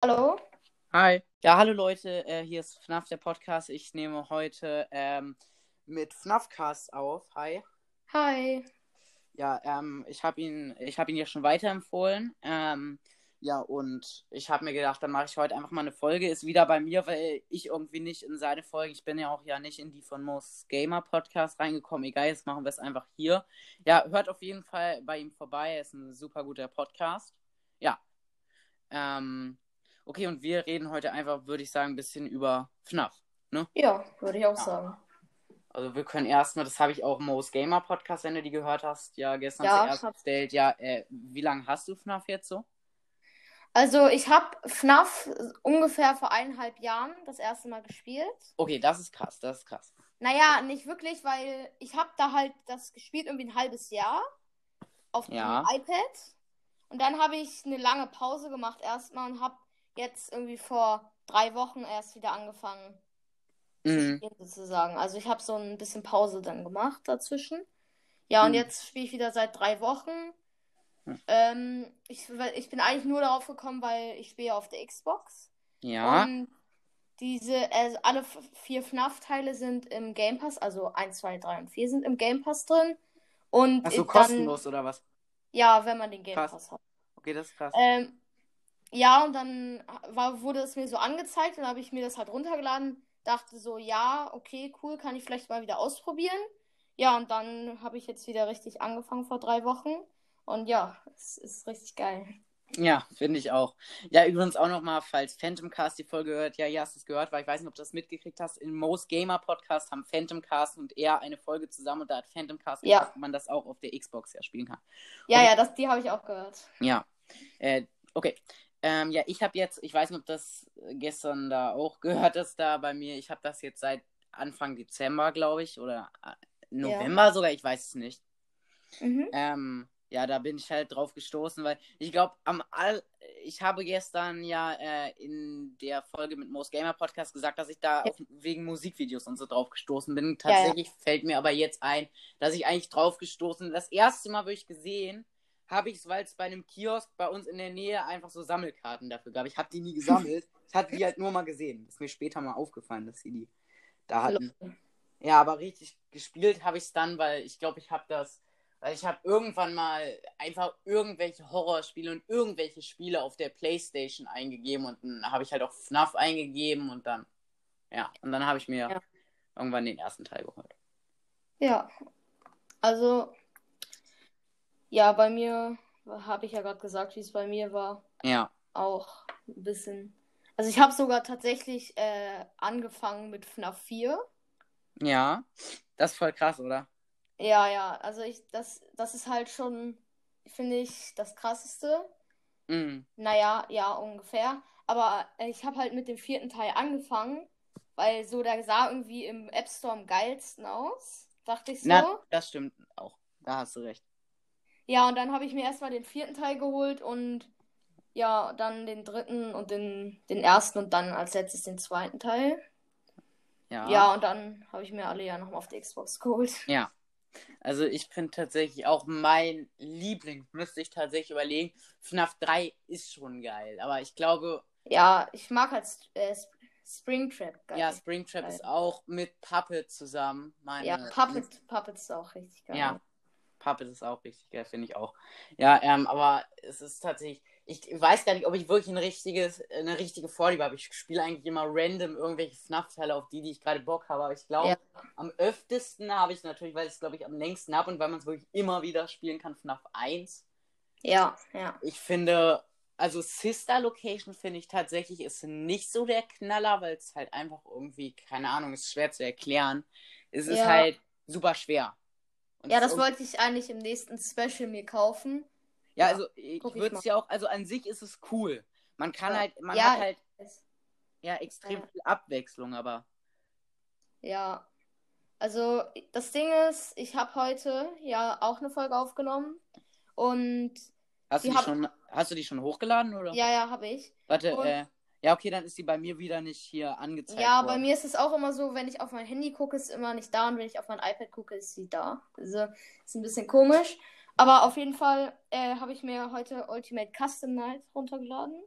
Hallo? Hi. Ja, hallo Leute, äh, hier ist FNAF, der Podcast. Ich nehme heute ähm, mit FNAFcast auf. Hi. Hi. Ja, ähm, ich habe ihn, ich habe ihn ja schon weiterempfohlen. Ähm, ja, und ich habe mir gedacht, dann mache ich heute einfach mal eine Folge. Ist wieder bei mir, weil ich irgendwie nicht in seine Folge, ich bin ja auch ja nicht in die von Most Gamer Podcast reingekommen. Egal, jetzt machen wir es einfach hier. Ja, hört auf jeden Fall bei ihm vorbei. Er ist ein super guter Podcast. Ja. Ähm, Okay, und wir reden heute einfach, würde ich sagen, ein bisschen über FNAF. Ne? Ja, würde ich auch Ja. sagen. Also wir können erstmal, das habe ich auch im Most Gamer Podcast, wenn du die gehört hast, ja gestern Ja, zuerst hab- gestellt. Ja, äh, wie lange hast du FNAF jetzt so? Also, ich habe FNAF ungefähr vor eineinhalb Jahren das erste Mal gespielt. Okay, das ist krass, das ist krass. Naja, nicht wirklich, weil ich habe da halt das gespielt irgendwie ein halbes Jahr auf dem Ja. iPad. Und dann habe ich eine lange Pause gemacht erstmal und habe jetzt irgendwie vor drei Wochen erst wieder angefangen zu Mhm. spielen sozusagen. Also ich habe so ein bisschen Pause dann gemacht dazwischen. Ja, und Mhm. jetzt spiele ich wieder seit drei Wochen. Hm. Ähm, ich, ich bin eigentlich nur darauf gekommen, weil ich spiele auf der Xbox. Ja, Und diese, also alle vier FNAF-Teile sind im Game Pass, also 1, 2, 3 und 4 sind im Game Pass drin. Und Ach so, dann, kostenlos oder was? ja, wenn man den Game Krass. Pass hat. Okay, das ist krass. Ähm, ja, und dann war, wurde es mir so angezeigt und habe ich mir das halt runtergeladen. Dachte so, ja, okay, cool, kann ich vielleicht mal wieder ausprobieren. Ja, und dann habe ich jetzt wieder richtig angefangen vor drei Wochen. Und ja, es ist richtig geil. Ja, finde ich auch. Ja, übrigens auch nochmal, falls Phantom Cast die Folge hört, ja, ja, hast du es gehört, weil ich weiß nicht, ob du das mitgekriegt hast. Im Most Gamer Podcast haben Phantom Cast und er eine Folge zusammen und da hat Phantom Cast Ja. gesagt, man das auch auf der Xbox ja spielen kann. Ja, Okay. ja, das, die habe ich auch gehört. Ja, äh, okay. Ähm, ja, ich habe jetzt, ich weiß nicht, ob das gestern da auch gehört ist, da bei mir. Ich habe das jetzt seit Anfang Dezember, glaube ich, oder äh, November sogar, ich weiß es nicht. Mhm. Ähm, ja, da bin ich halt drauf gestoßen, weil ich glaube, am all, ich habe gestern ja äh, in der Folge mit Most Gamer Podcast gesagt, dass ich da Ja. auf, wegen Musikvideos und so drauf gestoßen bin. Ja, ja. Tatsächlich fällt mir aber jetzt ein, dass ich eigentlich drauf gestoßen bin. Das erste Mal, wo ich gesehen habe ich es, weil es bei einem Kiosk bei uns in der Nähe einfach so Sammelkarten dafür gab. Ich habe die nie gesammelt. ich hatte die halt nur mal gesehen. Ist mir später mal aufgefallen, dass sie die da hatten. Ja, aber richtig gespielt habe ich es dann, weil ich glaube, ich habe das, weil ich habe irgendwann mal einfach irgendwelche Horrorspiele und irgendwelche Spiele auf der Playstation eingegeben und dann habe ich halt auch FNAF eingegeben und dann, ja, und dann habe ich mir Ja. irgendwann den ersten Teil geholt. Ja, also, ja, bei mir habe ich ja gerade gesagt, wie es bei mir war. Ja, Auch ein bisschen. Also, ich habe sogar tatsächlich äh, angefangen mit FNAF 4. ja, das ist voll krass, oder? Ja, ja, also ich, das, das ist halt schon, finde ich, das Krasseste. Mhm. Naja, ja, ungefähr. Aber äh, ich habe halt mit dem vierten Teil angefangen, weil so, der sah irgendwie im App Store am geilsten aus. Dachte ich so. Na, das stimmt auch. Da hast du recht. Ja, und dann habe ich mir erstmal den vierten Teil geholt und ja, dann den dritten und den, den ersten und dann als letztes den zweiten Teil. Ja. Ja, und dann habe ich mir alle ja nochmal auf die Xbox geholt. Ja. Also ich finde tatsächlich auch mein Liebling, müsste ich tatsächlich überlegen. FNAF 3 ist schon geil, aber ich glaube, Ja, ich mag halt äh, Sp- Springtrap geil. ja, Springtrap Geil. ist auch mit Puppet zusammen. Meine Ja, Puppet, Puppet ist auch richtig geil. Ja. Puppet ist auch richtig geil, finde ich auch. Ja, ähm, aber es ist tatsächlich, ich weiß gar nicht, ob ich wirklich ein richtiges, eine richtige Vorliebe habe. Ich spiele eigentlich immer random irgendwelche FNAF-Teile auf die, die ich gerade Bock habe. Aber ich glaube, Ja. am öftesten habe ich natürlich, weil ich es, glaube ich, am längsten habe und weil man es wirklich immer wieder spielen kann, FNAF 1. Ja, ja. Ich finde, also Sister Location finde ich tatsächlich ist nicht so der Knaller, weil es halt einfach irgendwie, keine Ahnung, ist schwer zu erklären. Es ist Ja. halt super schwer. Und Ja, das wollte ich eigentlich im nächsten Special mir kaufen. Ja, Ja, also ich würde es ja auch, also an sich ist es cool. Man kann Ja. halt, man Ja, hat halt ja extrem viel Abwechslung, aber Ja. Also, das Ding ist, ich habe heute ja auch eine Folge aufgenommen. Und hast du Die die hab- schon, hast du die schon hochgeladen oder? ja, ja, habe ich. Warte, und- äh, ja, okay, dann ist die bei mir wieder nicht hier angezeigt Ja, worden. bei mir ist es auch immer so, wenn ich auf mein Handy gucke, ist immer nicht da und wenn ich auf mein iPad gucke, ist sie da. Also ist ein bisschen komisch. Aber auf jeden Fall äh, habe ich mir heute Ultimate Custom Night runtergeladen.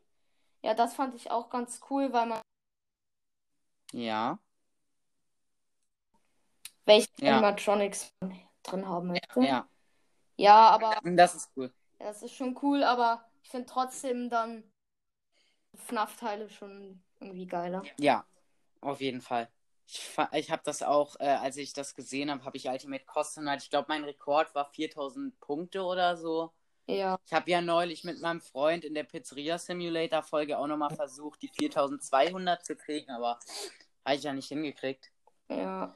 Ja, das fand ich auch ganz cool, weil man Ja. welche Ja. Animatronics drin haben möchte. Ja. Ja, aber Das ist cool. ja, das ist schon cool, aber ich finde trotzdem dann FNAF-Teile schon irgendwie geiler. Ja, auf jeden Fall. Ich, ich habe das auch, äh, als ich das gesehen habe, habe ich Ultimate Custom Night. Ich glaube, mein Rekord war 4000 Punkte oder so. Ja, Ich habe ja neulich mit meinem Freund in der Pizzeria Simulator Folge auch nochmal versucht, die 4200 zu kriegen, aber habe ich ja nicht hingekriegt. ja.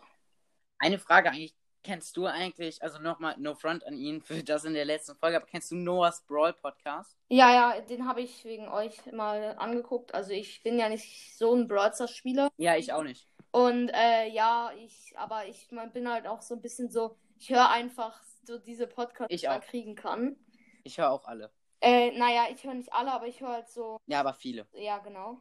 Eine Frage eigentlich, kennst du eigentlich, also nochmal No Front an ihn für das in der letzten Folge, aber kennst du Noah's Brawl Podcast? Ja, ja, den habe ich wegen euch mal angeguckt. Also ich bin ja nicht so ein Brawl Stars Spieler. Ja, ich auch nicht. Und äh, ja, ich, aber ich mein, bin halt auch so ein bisschen so, ich höre einfach so diese Podcasts, Ich die man auch. kriegen kann. Ich höre auch alle. Äh, naja, ich höre nicht alle, aber ich höre halt so, Ja, aber viele. ja, genau.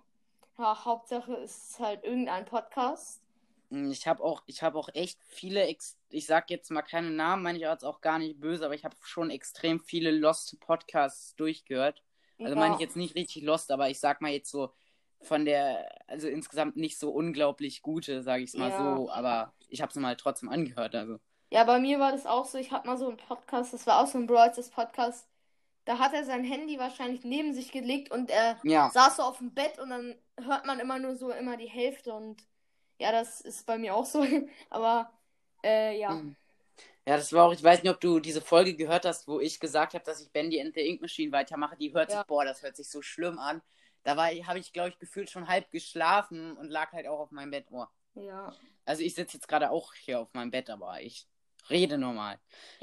Ja, Hauptsache ist halt irgendein Podcast. Mm, Ich habe auch, ich habe auch echt viele, ex ich sag jetzt mal keine Namen, meine ich jetzt auch gar nicht böse, aber ich habe schon extrem viele Lost Podcasts durchgehört. Also ja. meine ich jetzt nicht richtig Lost, aber ich sag mal jetzt so von der, also insgesamt nicht so unglaublich gute, sage ich es mal Ja. so, aber ich habe es mal trotzdem angehört, also. Ja, bei mir war das auch so. Ich hatte mal so einen Podcast, das war auch so ein Stars Podcast. Da hat er sein Handy wahrscheinlich neben sich gelegt und er Ja, saß so auf dem Bett und dann hört man immer nur so immer die Hälfte und ja, das ist bei mir auch so. Aber äh, ja. Mhm. Ja, das war auch, ich weiß nicht, ob du diese Folge gehört hast, wo ich gesagt habe, dass ich Bandy and the Ink Machine weitermache. Die hört Ja. sich, boah, das hört sich so schlimm an. Da war, habe ich, glaube ich, gefühlt schon halb geschlafen und lag halt auch auf meinem Bett. Oh. Ja. Also ich sitze jetzt gerade auch hier auf meinem Bett, aber ich rede normal.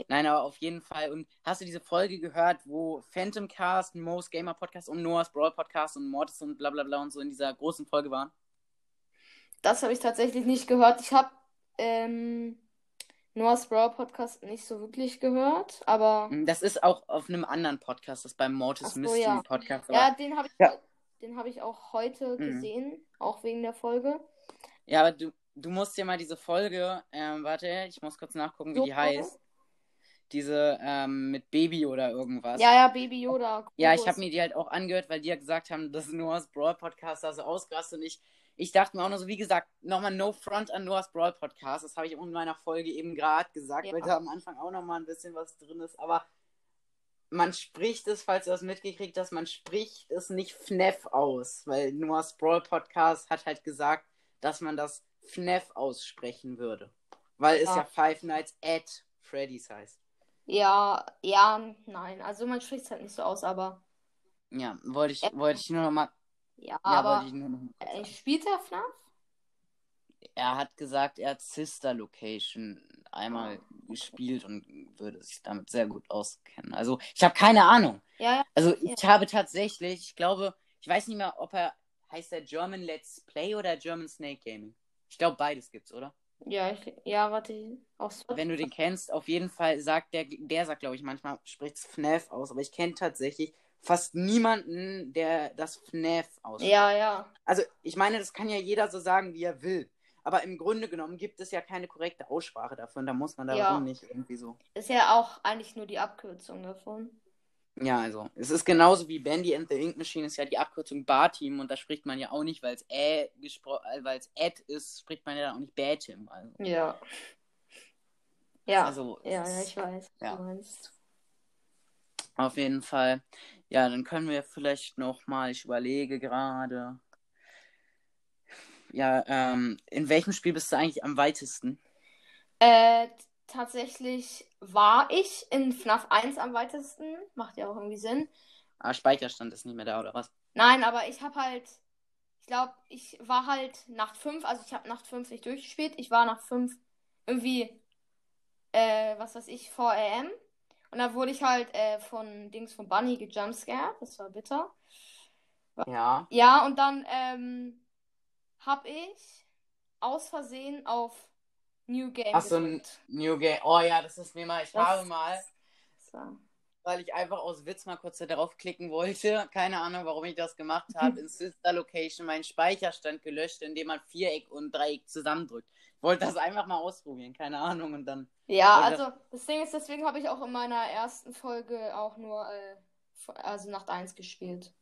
Nein, aber auf jeden Fall. Und hast du diese Folge gehört, wo Phantom Cast, Most Gamer Podcast und Noah's Brawl Podcast und Mortis und bla bla bla und so in dieser großen Folge waren? Das habe ich tatsächlich nicht gehört. Ich habe ähm, Noah's Brawl Podcast nicht so wirklich gehört, aber Das ist auch auf einem anderen Podcast, das ist beim Mortis so, Mystery ja. Podcast. ja, Aber, den habe ich, Ja. den habe ich auch heute Mhm. gesehen, auch wegen der Folge. ja, aber du, du musst dir mal diese Folge, ähm, warte, ich muss kurz nachgucken, wie So. die heißt. Diese ähm, mit Baby oder irgendwas. Ja, ja, Baby Yoda. Ja, ich habe mir die halt auch angehört, weil die ja gesagt haben, dass Noah's Brawl Podcast da so ausgerastet und ich, ich dachte mir auch nur so, wie gesagt, nochmal No Front an Noah's Brawl Podcast. Das habe ich in meiner Folge eben gerade gesagt, Ja. weil da am Anfang auch nochmal ein bisschen was drin ist. Aber man spricht es, falls du das mitgekriegt hast, man spricht es nicht FNEF aus, weil Noah's Brawl Podcast hat halt gesagt, dass man das FNEF aussprechen würde. Weil es Ja. ja Five Nights at Freddy's heißt. Ja, ja, nein. Also man spricht es halt nicht so aus, aber Ja, wollte ich, Ja. wollte ich nur nochmal. Ja, Ja, aber äh, spielt er FNAF? Er hat gesagt, er hat Sister Location einmal gespielt und würde sich damit sehr gut auskennen. Also, ich habe keine Ahnung. Ja, ja. Also, ich habe tatsächlich, ich glaube, ich weiß nicht mehr, ob er heißt der German Let's Play oder German Snake Gaming. Ich glaube, beides gibt's, oder? Ja, ich, ja, warte. Auch so. Wenn du den kennst, auf jeden Fall sagt der, der sagt, glaube ich, manchmal spricht es FNAF aus, aber ich kenne tatsächlich fast niemanden, der das FNAF ausspricht. Ja, ja. Also, ich meine, das kann ja jeder so sagen, wie er will. Aber im Grunde genommen gibt es ja keine korrekte Aussprache davon. Da muss man da Ja. auch nicht irgendwie so. Ist ja auch eigentlich nur die Abkürzung davon. Ja, also, es ist genauso wie Bandy and the Ink Machine ist ja die Abkürzung Bar-Team und da spricht man ja auch nicht, weil es äh, weil es Ed ist, spricht man ja dann auch nicht Bätim. Also, Ja. Ja. also ja, ja, ich weiß, ja. du meinst. auf jeden Fall. Ja, dann können wir vielleicht noch mal, ich überlege gerade. Ja, ähm, in welchem Spiel bist du eigentlich am weitesten? Äh, tatsächlich war ich in FNAF 1 am weitesten. Macht ja auch irgendwie Sinn. Ah, Speicherstand ist nicht mehr da, oder was? Nein, aber ich habe halt, ich glaube, ich war halt Nacht 5, also ich habe Nacht 5 nicht durchgespielt. Ich war nach 5 irgendwie, äh, was weiß ich, vor AM. Und dann wurde ich halt äh, von Dings von Bunny gejumpscared. Das war bitter. Ja. Ja, und dann ähm, habe ich aus Versehen auf New Game Ach so, ein gedrückt. New Game. Oh ja, das ist mir mal. Ich Das- habe mal, war- weil ich einfach aus Witz mal kurz darauf klicken wollte, keine Ahnung, warum ich das gemacht habe, in Sister Location meinen Speicherstand gelöscht, indem man Viereck und Dreieck zusammendrückt. Wollte das einfach mal ausprobieren, keine Ahnung, und dann. Ja, also das Ding ist, deswegen habe ich auch in meiner ersten Folge auch nur äh, also Nacht 1 gespielt.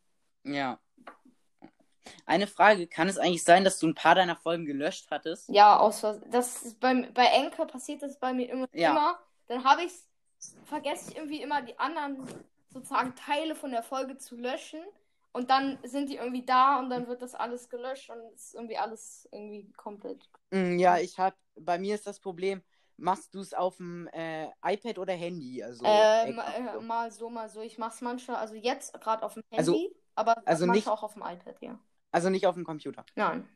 Ja. Eine Frage, kann es eigentlich sein, dass du ein paar deiner Folgen gelöscht hattest? Ja, aus das ist bei, bei Enker passiert das bei mir immer. Ja. immer. Dann habe ich vergesse ich irgendwie immer die anderen sozusagen Teile von der Folge zu löschen und dann sind die irgendwie da und dann wird das alles gelöscht und ist irgendwie alles irgendwie komplett. Mm, Ja, ich hab, bei mir ist das Problem, machst du es auf dem äh, iPad oder Handy? Also, äh, Eck- ma- äh, mal so, mal so. Ich mache es manchmal, also jetzt gerade auf dem Also- Handy, aber also manchmal nicht- auch auf dem iPad, ja. also nicht auf dem Computer. Nein.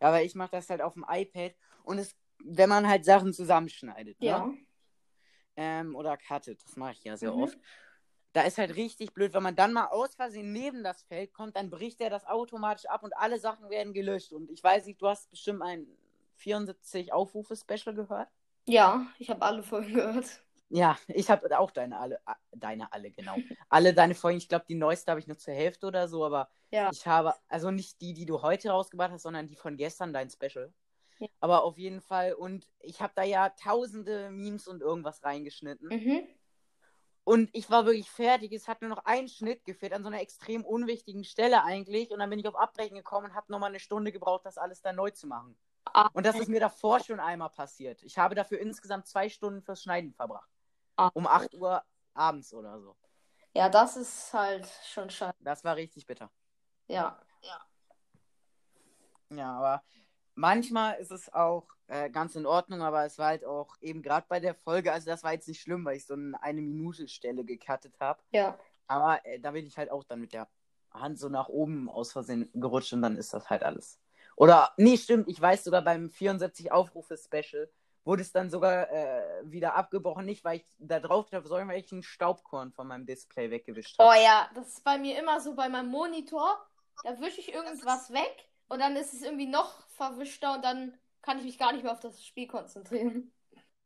Ja, aber ich mache das halt auf dem iPad und es, wenn man halt Sachen zusammenschneidet, ne? Ja. Ähm, oder cuttet, das mache ich ja sehr Mhm. oft. Da ist halt richtig blöd, wenn man dann mal aus Versehen neben das Feld kommt, dann bricht er das automatisch ab und alle Sachen werden gelöscht. Und ich weiß nicht, du hast bestimmt ein 74 Aufrufe-Special gehört? Ja, ich habe alle Folgen gehört. Ja, ich habe auch deine alle, deine alle, genau. alle deine Folgen, ich glaube, die neueste habe ich nur zur Hälfte oder so, aber Ja. ich habe, also nicht die, die du heute rausgebracht hast, sondern die von gestern, dein Special. Ja. Aber auf jeden Fall, und ich habe da ja tausende Memes und irgendwas reingeschnitten. Mhm. Und ich war wirklich fertig. Es hat nur noch ein Schnitt gefehlt an so einer extrem unwichtigen Stelle eigentlich. Und dann bin ich auf Abbrechen gekommen und habe nochmal eine Stunde gebraucht, das alles dann neu zu machen. Ah. Und das ist mir davor schon einmal passiert. Ich habe dafür insgesamt zwei Stunden fürs Schneiden verbracht. Ah. Um 8 Uhr abends oder so. Ja, das ist halt schon scheiße. Das war richtig bitter. Ja. Ja, aber manchmal ist es auch äh, ganz in Ordnung, aber es war halt auch eben gerade bei der Folge, also das war jetzt nicht schlimm, weil ich so eine, eine Minute Stelle gecuttet habe. Ja. Aber äh, da bin ich halt auch dann mit der Hand so nach oben aus Versehen gerutscht und dann ist das halt alles. Oder, nee, stimmt, ich weiß sogar beim 74 Aufrufe-Special wurde es dann sogar äh, wieder abgebrochen. Nicht, weil ich da drauf habe, sondern weil ich ein Staubkorn von meinem Display weggewischt habe. Oh ja, das ist bei mir immer so bei meinem Monitor. Da wische ich irgendwas weg und dann ist es irgendwie noch verwischter und dann kann ich mich gar nicht mehr auf das Spiel konzentrieren.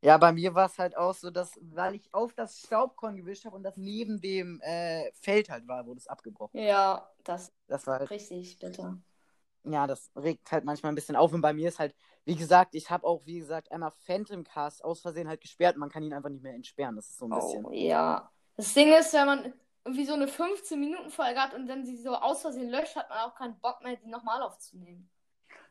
Ja, bei mir war es halt auch so, dass, weil ich auf das Staubkorn gewischt habe und das neben dem äh, Feld halt war, wurde es abgebrochen. Ja, das Das war halt, richtig bitter. ja, das regt halt manchmal ein bisschen auf. Und bei mir ist halt, wie gesagt, ich habe auch, wie gesagt, einmal Phantom Cast aus Versehen halt gesperrt und man kann ihn einfach nicht mehr entsperren. Das ist so ein bisschen. Oh ja. Das Ding ist, wenn man irgendwie so eine 15-Minuten-Folge hat und dann sie so aus Versehen löscht, hat man auch keinen Bock mehr, die nochmal aufzunehmen.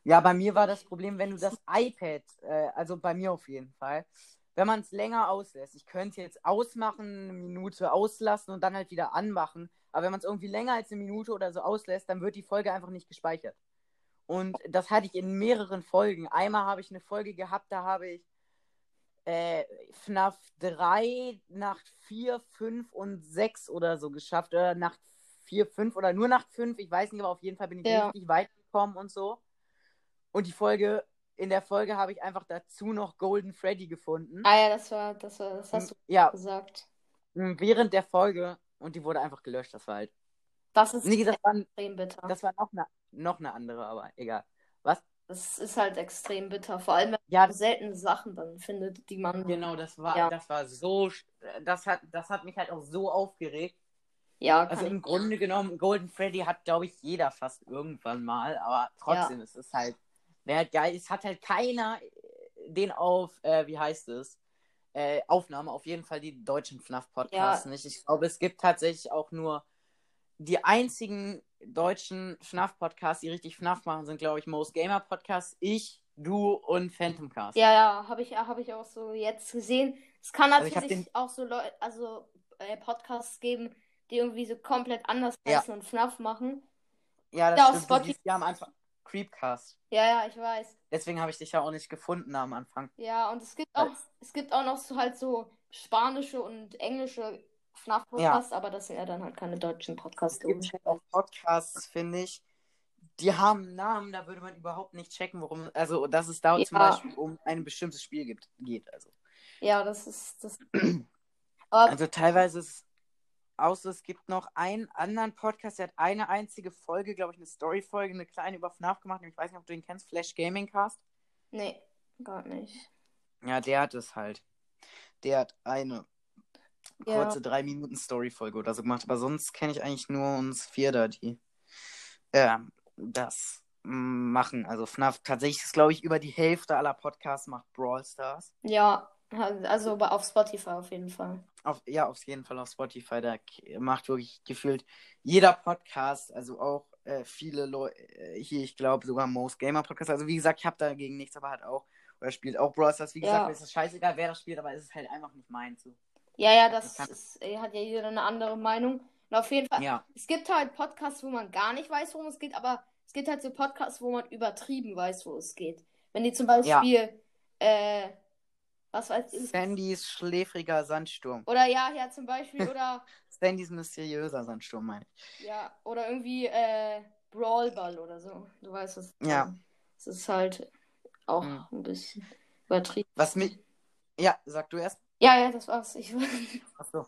Ja, bei mir war das Problem, wenn du das iPad, äh, also bei mir auf jeden Fall, wenn man es länger auslässt, ich könnte jetzt ausmachen, eine Minute auslassen und dann halt wieder anmachen, aber wenn man es irgendwie länger als eine Minute oder so auslässt, dann wird die Folge einfach nicht gespeichert. Und das hatte ich in mehreren Folgen. Einmal habe ich eine Folge gehabt, da habe ich äh, FNAF 3, Nacht 4, 5 und 6 oder so geschafft. Oder Nacht 4, 5 oder nur Nacht 5. Ich weiß nicht, aber auf jeden Fall bin ich Ja. richtig weit gekommen und so. Und die Folge, in der Folge habe ich einfach dazu noch Golden Freddy gefunden. Ah ja, das war, das war, das hast du ja, gesagt. während der Folge und die wurde einfach gelöscht. Das war halt. Das ist Nee, das war, extrem bitter. das war noch, eine, noch eine andere, aber egal. Das ist halt extrem bitter. Vor allem, wenn Ja, man seltene Sachen dann findet, die man. genau, das war, Ja. das war so. Das hat, das hat mich halt auch so aufgeregt. Ja, Also im Grunde genommen, Golden Freddy hat, glaube ich, jeder fast irgendwann mal, aber trotzdem, es ist halt, wäre halt geil. Es hat halt keiner den auf, äh, wie heißt es, äh, Aufnahme, auf jeden Fall die deutschen FNAF-Podcasts Ja. nicht. Ich glaube, es gibt tatsächlich auch nur die einzigen deutschen FNAF-Podcasts, die richtig FNAF machen, sind, glaube ich, Most Gamer Podcasts, ich, du und Phantomcast. Ja, ja, habe ich, hab ich auch so jetzt gesehen. Es kann Also ich natürlich hab den- auch so Leute, also äh, Podcasts geben, die irgendwie so komplett anders Ja. heißen und FNAF machen. Ja, das Ja, auf stimmt. Spotify- Die, die haben einfach Creepcast. Ja, ja, ich weiß. Deswegen habe ich dich ja auch nicht gefunden am Anfang. Ja, und es gibt auch, es gibt auch noch so halt so spanische und englische FNAF-Podcasts, aber das sind ja dann halt keine deutschen Podcasts. Es gibt auch Podcasts, finde ich, die haben einen Namen, da würde man überhaupt nicht checken, worum, also dass es da Ja. zum Beispiel um ein bestimmtes Spiel gibt, geht. Also, Ja, das ist das. Also teilweise ist es außer es gibt noch einen anderen Podcast, der hat eine einzige Folge, glaube ich, eine Story-Folge, eine kleine über FNAF gemacht. Ich weiß nicht, ob du den kennst, Flash Gaming Cast. nee, gar nicht. Ja, der hat es halt. Der hat eine Ja. Kurze drei Minuten Story-Folge oder so gemacht, aber sonst kenne ich eigentlich nur uns vier da, die äh, das machen. Also FNAF tatsächlich ist, glaube ich, über die Hälfte aller Podcasts macht Brawl Stars. Ja, also auf Spotify auf jeden Fall. Auf, ja, auf jeden Fall auf Spotify. Da macht wirklich gefühlt jeder Podcast, also auch äh, viele Leute, äh, hier, ich glaube sogar Most Gamer Podcast. Also wie gesagt, ich habe dagegen nichts, aber hat auch, oder spielt auch Brawl Stars. Wie gesagt, Ja. mir ist es scheißegal, wer das spielt, aber es ist halt einfach nicht meins. So. Ja, ja, das ist, äh, hat ja jeder eine andere Meinung. Und auf jeden Fall, Ja, es gibt halt Podcasts, wo man gar nicht weiß, worum es geht, aber es gibt halt so Podcasts, wo man übertrieben weiß, wo es geht. Wenn die zum Beispiel, äh, was weiß ich, Sandys schläfriger Sandsturm. oder ja, ja, zum Beispiel, oder, Sandys mysteriöser Sandsturm, meine ich. ja, oder irgendwie, äh, Brawlball oder so. Du weißt was. Ja. Es ist halt auch Mhm. ein bisschen übertrieben. Was mich. Ja, sag du erst. Ja, ja, das war's. Ich, Achso.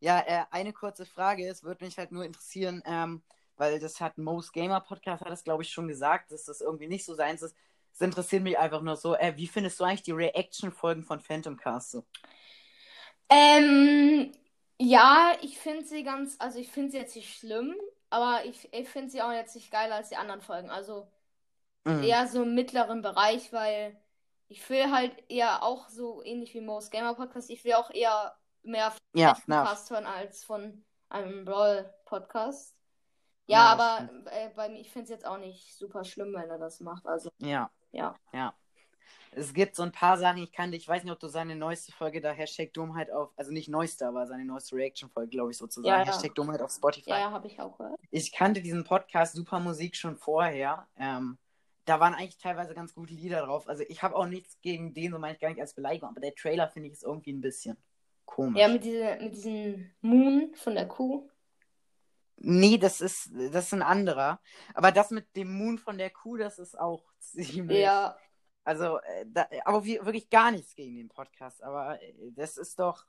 Ja, äh, eine kurze Frage. Es würde mich halt nur interessieren, ähm, weil das hat Most Gamer Podcast, hat das glaube ich schon gesagt, dass das irgendwie nicht so seins ist. Es interessiert mich einfach nur so, äh, wie findest du eigentlich die Reaction-Folgen von Phantom Cast so? Ähm, ja, ich finde sie ganz, also ich finde sie jetzt nicht schlimm, aber ich, ich finde sie auch jetzt nicht geiler als die anderen Folgen. Also Mhm. eher so im mittleren Bereich, weil ich will halt eher auch so ähnlich wie Most Gamer Podcast, ich will auch eher mehr von Ja, echten na, Cast hören als von einem Brawl Podcast. Ja, Ja, aber äh, bei mir, ich finde es jetzt auch nicht super schlimm, wenn er das macht. Also, ja. Ja. Ja. Es gibt so ein paar Sachen, ich kannte, ich weiß nicht, ob du seine neueste Folge da, Hashtag Dummheit auf, also nicht neueste, aber seine neueste Reaction-Folge, glaube ich, sozusagen. Ja, ja. Hashtag Dummheit auf Spotify. ja, ja, habe ich auch gehört. Ich kannte diesen Podcast Super Musik schon vorher. Ähm, da waren eigentlich teilweise ganz gute Lieder drauf. Also ich habe auch nichts gegen den, so meine ich gar nicht als Beleidigung, aber der Trailer finde ich ist irgendwie ein bisschen komisch. Ja, mit, diese, mit diesem Moon von der Kuh. nee, das ist, das ist ein anderer. Aber das mit dem Moon von der Kuh, das ist auch ziemlich. Ja, Also, äh, da, aber wir- wirklich gar nichts gegen den Podcast. Aber äh, das ist doch.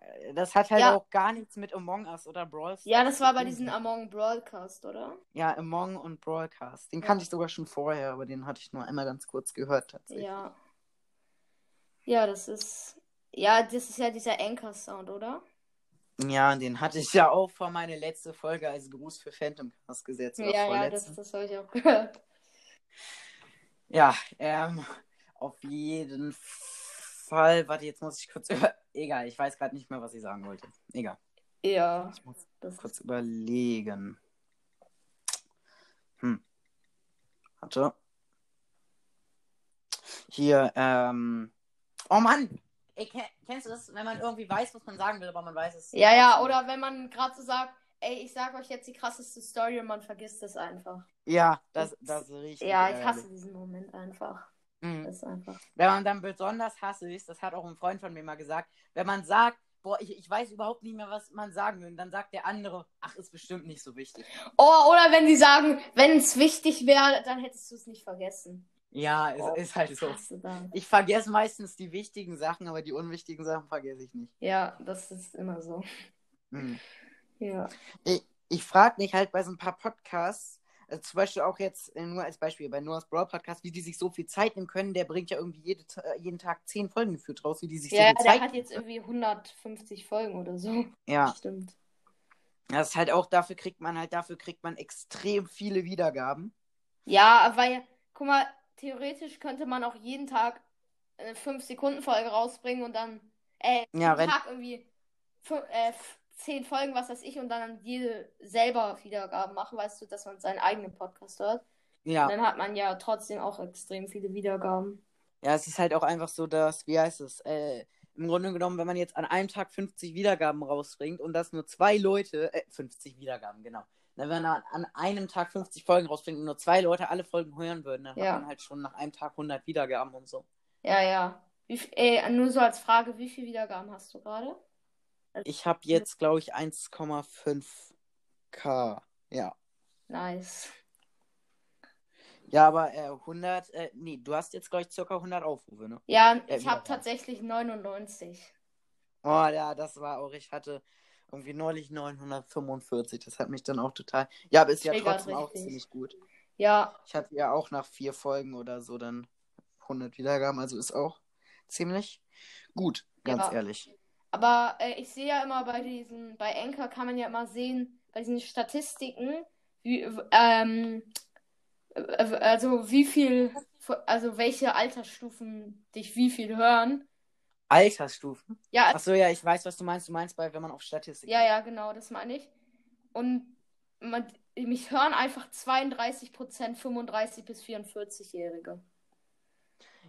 Äh, Das hat halt Ja. auch gar nichts mit Among Us oder Brawl Stars ja, das war bei diesem Among Broadcast, oder? Ja, Among und Broadcast. Den Ja. kannte ich sogar schon vorher, aber den hatte ich nur einmal ganz kurz gehört tatsächlich. Ja. Ja, das ist. Ja, das ist ja dieser Anchor-Sound, oder? Ja, den hatte ich ja auch vor meine letzte Folge als Gruß für Phantom Cast gesetzt. Ja, ja, das, das habe ich auch gehört. Ja, ähm, auf jeden Fall. Warte, jetzt muss ich kurz über. Egal, ich weiß gerade nicht mehr, was ich sagen wollte. Egal. Ja, Ich muss das kurz überlegen. Hm. Warte. Hier, ähm. Oh Mann! Ey, ken- kennst du das, wenn man irgendwie weiß, was man sagen will, aber man weiß es. Ja, ja, oder wenn man gerade so sagt, ey, ich sag euch jetzt die krasseste Story und man vergisst es einfach. Ja, das, das ist richtig. Ja, ich hasse diesen Moment einfach. Mhm. Das ist einfach. Wenn man dann besonders hasse ist, das hat auch ein Freund von mir mal gesagt, wenn man sagt, boah, ich, ich weiß überhaupt nicht mehr, was man sagen will, und dann sagt der andere, ach, ist bestimmt nicht so wichtig. Oh, oder wenn sie sagen, wenn es wichtig wäre, dann hättest du es nicht vergessen. Ja, es Oh, ist halt so. Ich vergesse meistens die wichtigen Sachen, aber die unwichtigen Sachen vergesse ich nicht. Ja, das ist immer so. Mhm. Ja. Ich, ich frage mich halt bei so ein paar Podcasts, also zum Beispiel auch jetzt äh, nur als Beispiel bei Noah's Brawl Podcast, wie die sich so viel Zeit nehmen können. Der bringt ja irgendwie jede, äh, jeden Tag zehn Folgen geführt raus, wie die sich Ja, so viel der Zeit hat jetzt irgendwie 150 Folgen oder so. Ja, Stimmt. das ist halt auch, dafür kriegt man halt, dafür kriegt man extrem viele Wiedergaben. Ja, weil, guck mal, theoretisch könnte man auch jeden Tag eine 5-Sekunden-Folge rausbringen und dann, äh, Ja, jeden Tag irgendwie äh, 10 Folgen, was weiß ich, und dann jede selber Wiedergaben machen, weißt du, dass man seinen eigenen Podcast hört. Ja. Dann hat man ja trotzdem auch extrem viele Wiedergaben. Ja, es ist halt auch einfach so, dass, wie heißt es, äh, im Grunde genommen, wenn man jetzt an einem Tag 50 Wiedergaben rausbringt und das nur zwei Leute, äh, 50 Wiedergaben, genau. Wenn man an, einem Tag 50 Folgen rausbringt und nur zwei Leute alle Folgen hören würden, dann Ja. hat man halt schon nach einem Tag 100 Wiedergaben und so. Ja, ja. Wie, f- äh, nur so als Frage, wie viele Wiedergaben hast du gerade? Ich habe jetzt, glaube ich, 1,5k. Ja. Nice. Ja, aber äh, 100, äh, nee, du hast jetzt, glaube ich, circa 100 Aufrufe, ne? Ja, Äh, ich habe tatsächlich 99. Oh ja, das war auch, ich hatte irgendwie neulich 945, das hat mich dann auch total, ja, aber ist ja trotzdem auch ziemlich gut. Ja, Ich hatte ja auch nach vier Folgen oder so dann 100 Wiedergaben, also ist auch ziemlich gut, ganz Ja. ehrlich. Aber äh, ich sehe ja immer bei diesen, bei Anchor kann man ja immer sehen, bei diesen Statistiken, wie, ähm, äh, also wie viel, also welche Altersstufen dich wie viel hören. Altersstufen? Ja, Achso, ja, ich weiß, was du meinst. Du meinst bei, wenn man auf Statistik. ja, ja, genau, das meine ich. Und man, mich hören einfach 32% 35 bis 44-Jährige.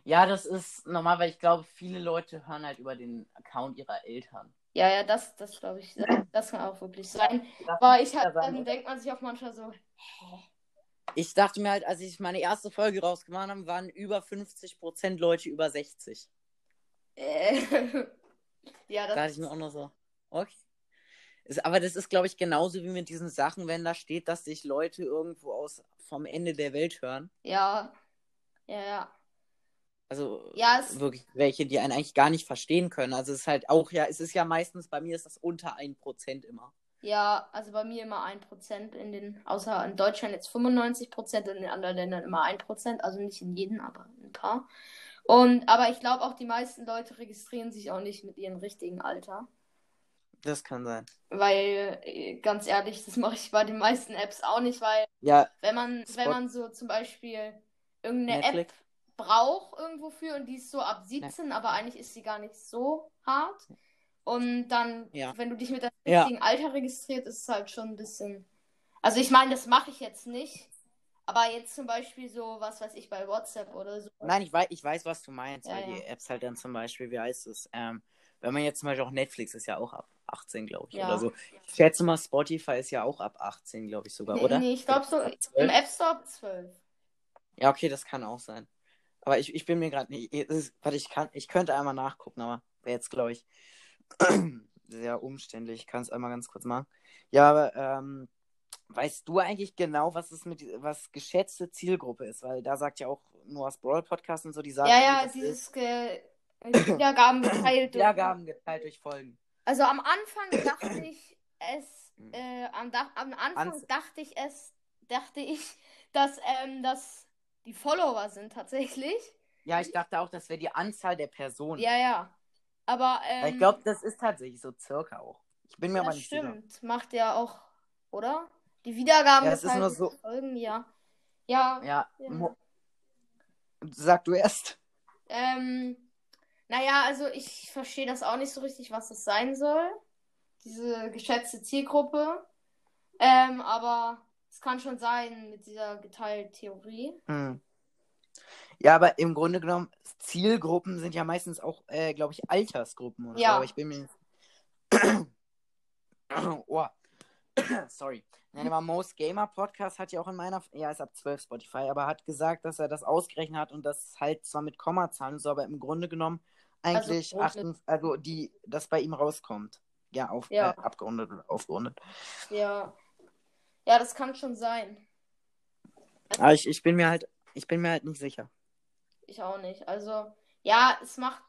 Ja, das ist normal, weil ich glaube, viele Leute hören halt über den Account ihrer Eltern. Ja, ja, das, das glaube ich, das kann auch wirklich sein. Aber ich halt, dann denkt man sich auch manchmal so, hä? Ich dachte mir halt, als ich meine erste Folge rausgemacht habe, waren über 50% Leute über 60. Äh, ja, das Da dachte ich mir auch noch so, okay. Ist, aber das ist, glaube ich, genauso wie mit diesen Sachen, wenn da steht, dass sich Leute irgendwo aus vom Ende der Welt hören. Ja, ja, ja. Also Ja, es, wirklich welche, die einen eigentlich gar nicht verstehen können. Also es ist halt auch, ja, es ist ja meistens, bei mir ist das unter 1% immer. ja, also bei mir immer 1% in den, außer in Deutschland jetzt 95%, in den anderen Ländern immer 1%, also nicht in jedem, aber ein paar. Und, aber ich glaube auch, die meisten Leute registrieren sich auch nicht mit ihrem richtigen Alter. Das kann sein. Weil, äh, ganz ehrlich, das mache ich bei den meisten Apps auch nicht, weil Ja, wenn man, Spot- wenn man so zum Beispiel irgendeine App Braucht irgendwo für und die ist so ab 17, aber eigentlich ist sie gar nicht so hart. Und dann, Ja. wenn du dich mit deinem Ja. richtigen Alter registriert, ist es halt schon ein bisschen. Also ich meine, das mache ich jetzt nicht. Aber jetzt zum Beispiel so, was weiß ich, bei WhatsApp oder so. Nein, ich weiß, ich weiß, was du meinst, Ja, weil die. Apps halt dann zum Beispiel, wie heißt es, ähm, wenn man jetzt zum Beispiel auch Netflix ist ja auch ab 18, glaube ich, Ja. oder so. Ich schätze mal, Spotify ist ja auch ab 18, glaube ich sogar, Nee, oder? nee, ich glaube so Ab im 12? App Store 12. Ja, okay, das kann auch sein. Aber ich, ich bin mir gerade nicht. ist- Warte, ich kann, ich könnte einmal nachgucken, aber wäre jetzt, glaube ich, sehr umständlich. Ich kann es einmal ganz kurz machen. Ja, aber ähm, weißt du eigentlich genau, was es mit was geschätzte Zielgruppe ist? Weil da sagt ja auch Noahs Brawl Podcast und so, die sagen, Ja, ja, dieses Ge Wiedergaben geteilt. Wiedergaben geteilt durch Folgen. Also am Anfang dachte ich es, äh, am, am Anfang Ans- dachte ich es, dachte ich, dass ähm, das die Follower sind tatsächlich. Ja, ich dachte auch, das wäre die Anzahl der Personen. Ja, ja. Aber ähm, ich glaube, das ist tatsächlich so circa auch. Ich bin mir aber das nicht sicher. stimmt. Macht ja auch, oder? Die Wiedergaben Ja, es ist nur so- Folgen, ja. Ja, Ja, Ja. Sag du erst. ähm, naja, also ich verstehe das auch nicht so richtig, was das sein soll. Diese geschätzte Zielgruppe. Ähm, aber es kann schon sein mit dieser geteilten Theorie. Hm. Ja, aber im Grunde genommen, Zielgruppen sind ja meistens auch, äh, glaube ich, Altersgruppen oder Ja. so. Aber ich bin mir. oh. Sorry. Nein, aber Most Gamer Podcast hat ja auch in meiner. Ja, ist ab 12 Spotify, aber hat gesagt, dass er das ausgerechnet hat und das halt zwar mit Kommazahlen und so, aber im Grunde genommen eigentlich grob mit- achten, also die, das bei ihm rauskommt. Ja, auf, Ja. Äh, abgerundet oder aufgerundet. Ja. Ja, das kann schon sein. Aber ich, ich bin mir halt, ich bin mir halt nicht sicher. Ich auch nicht. Also, ja, es macht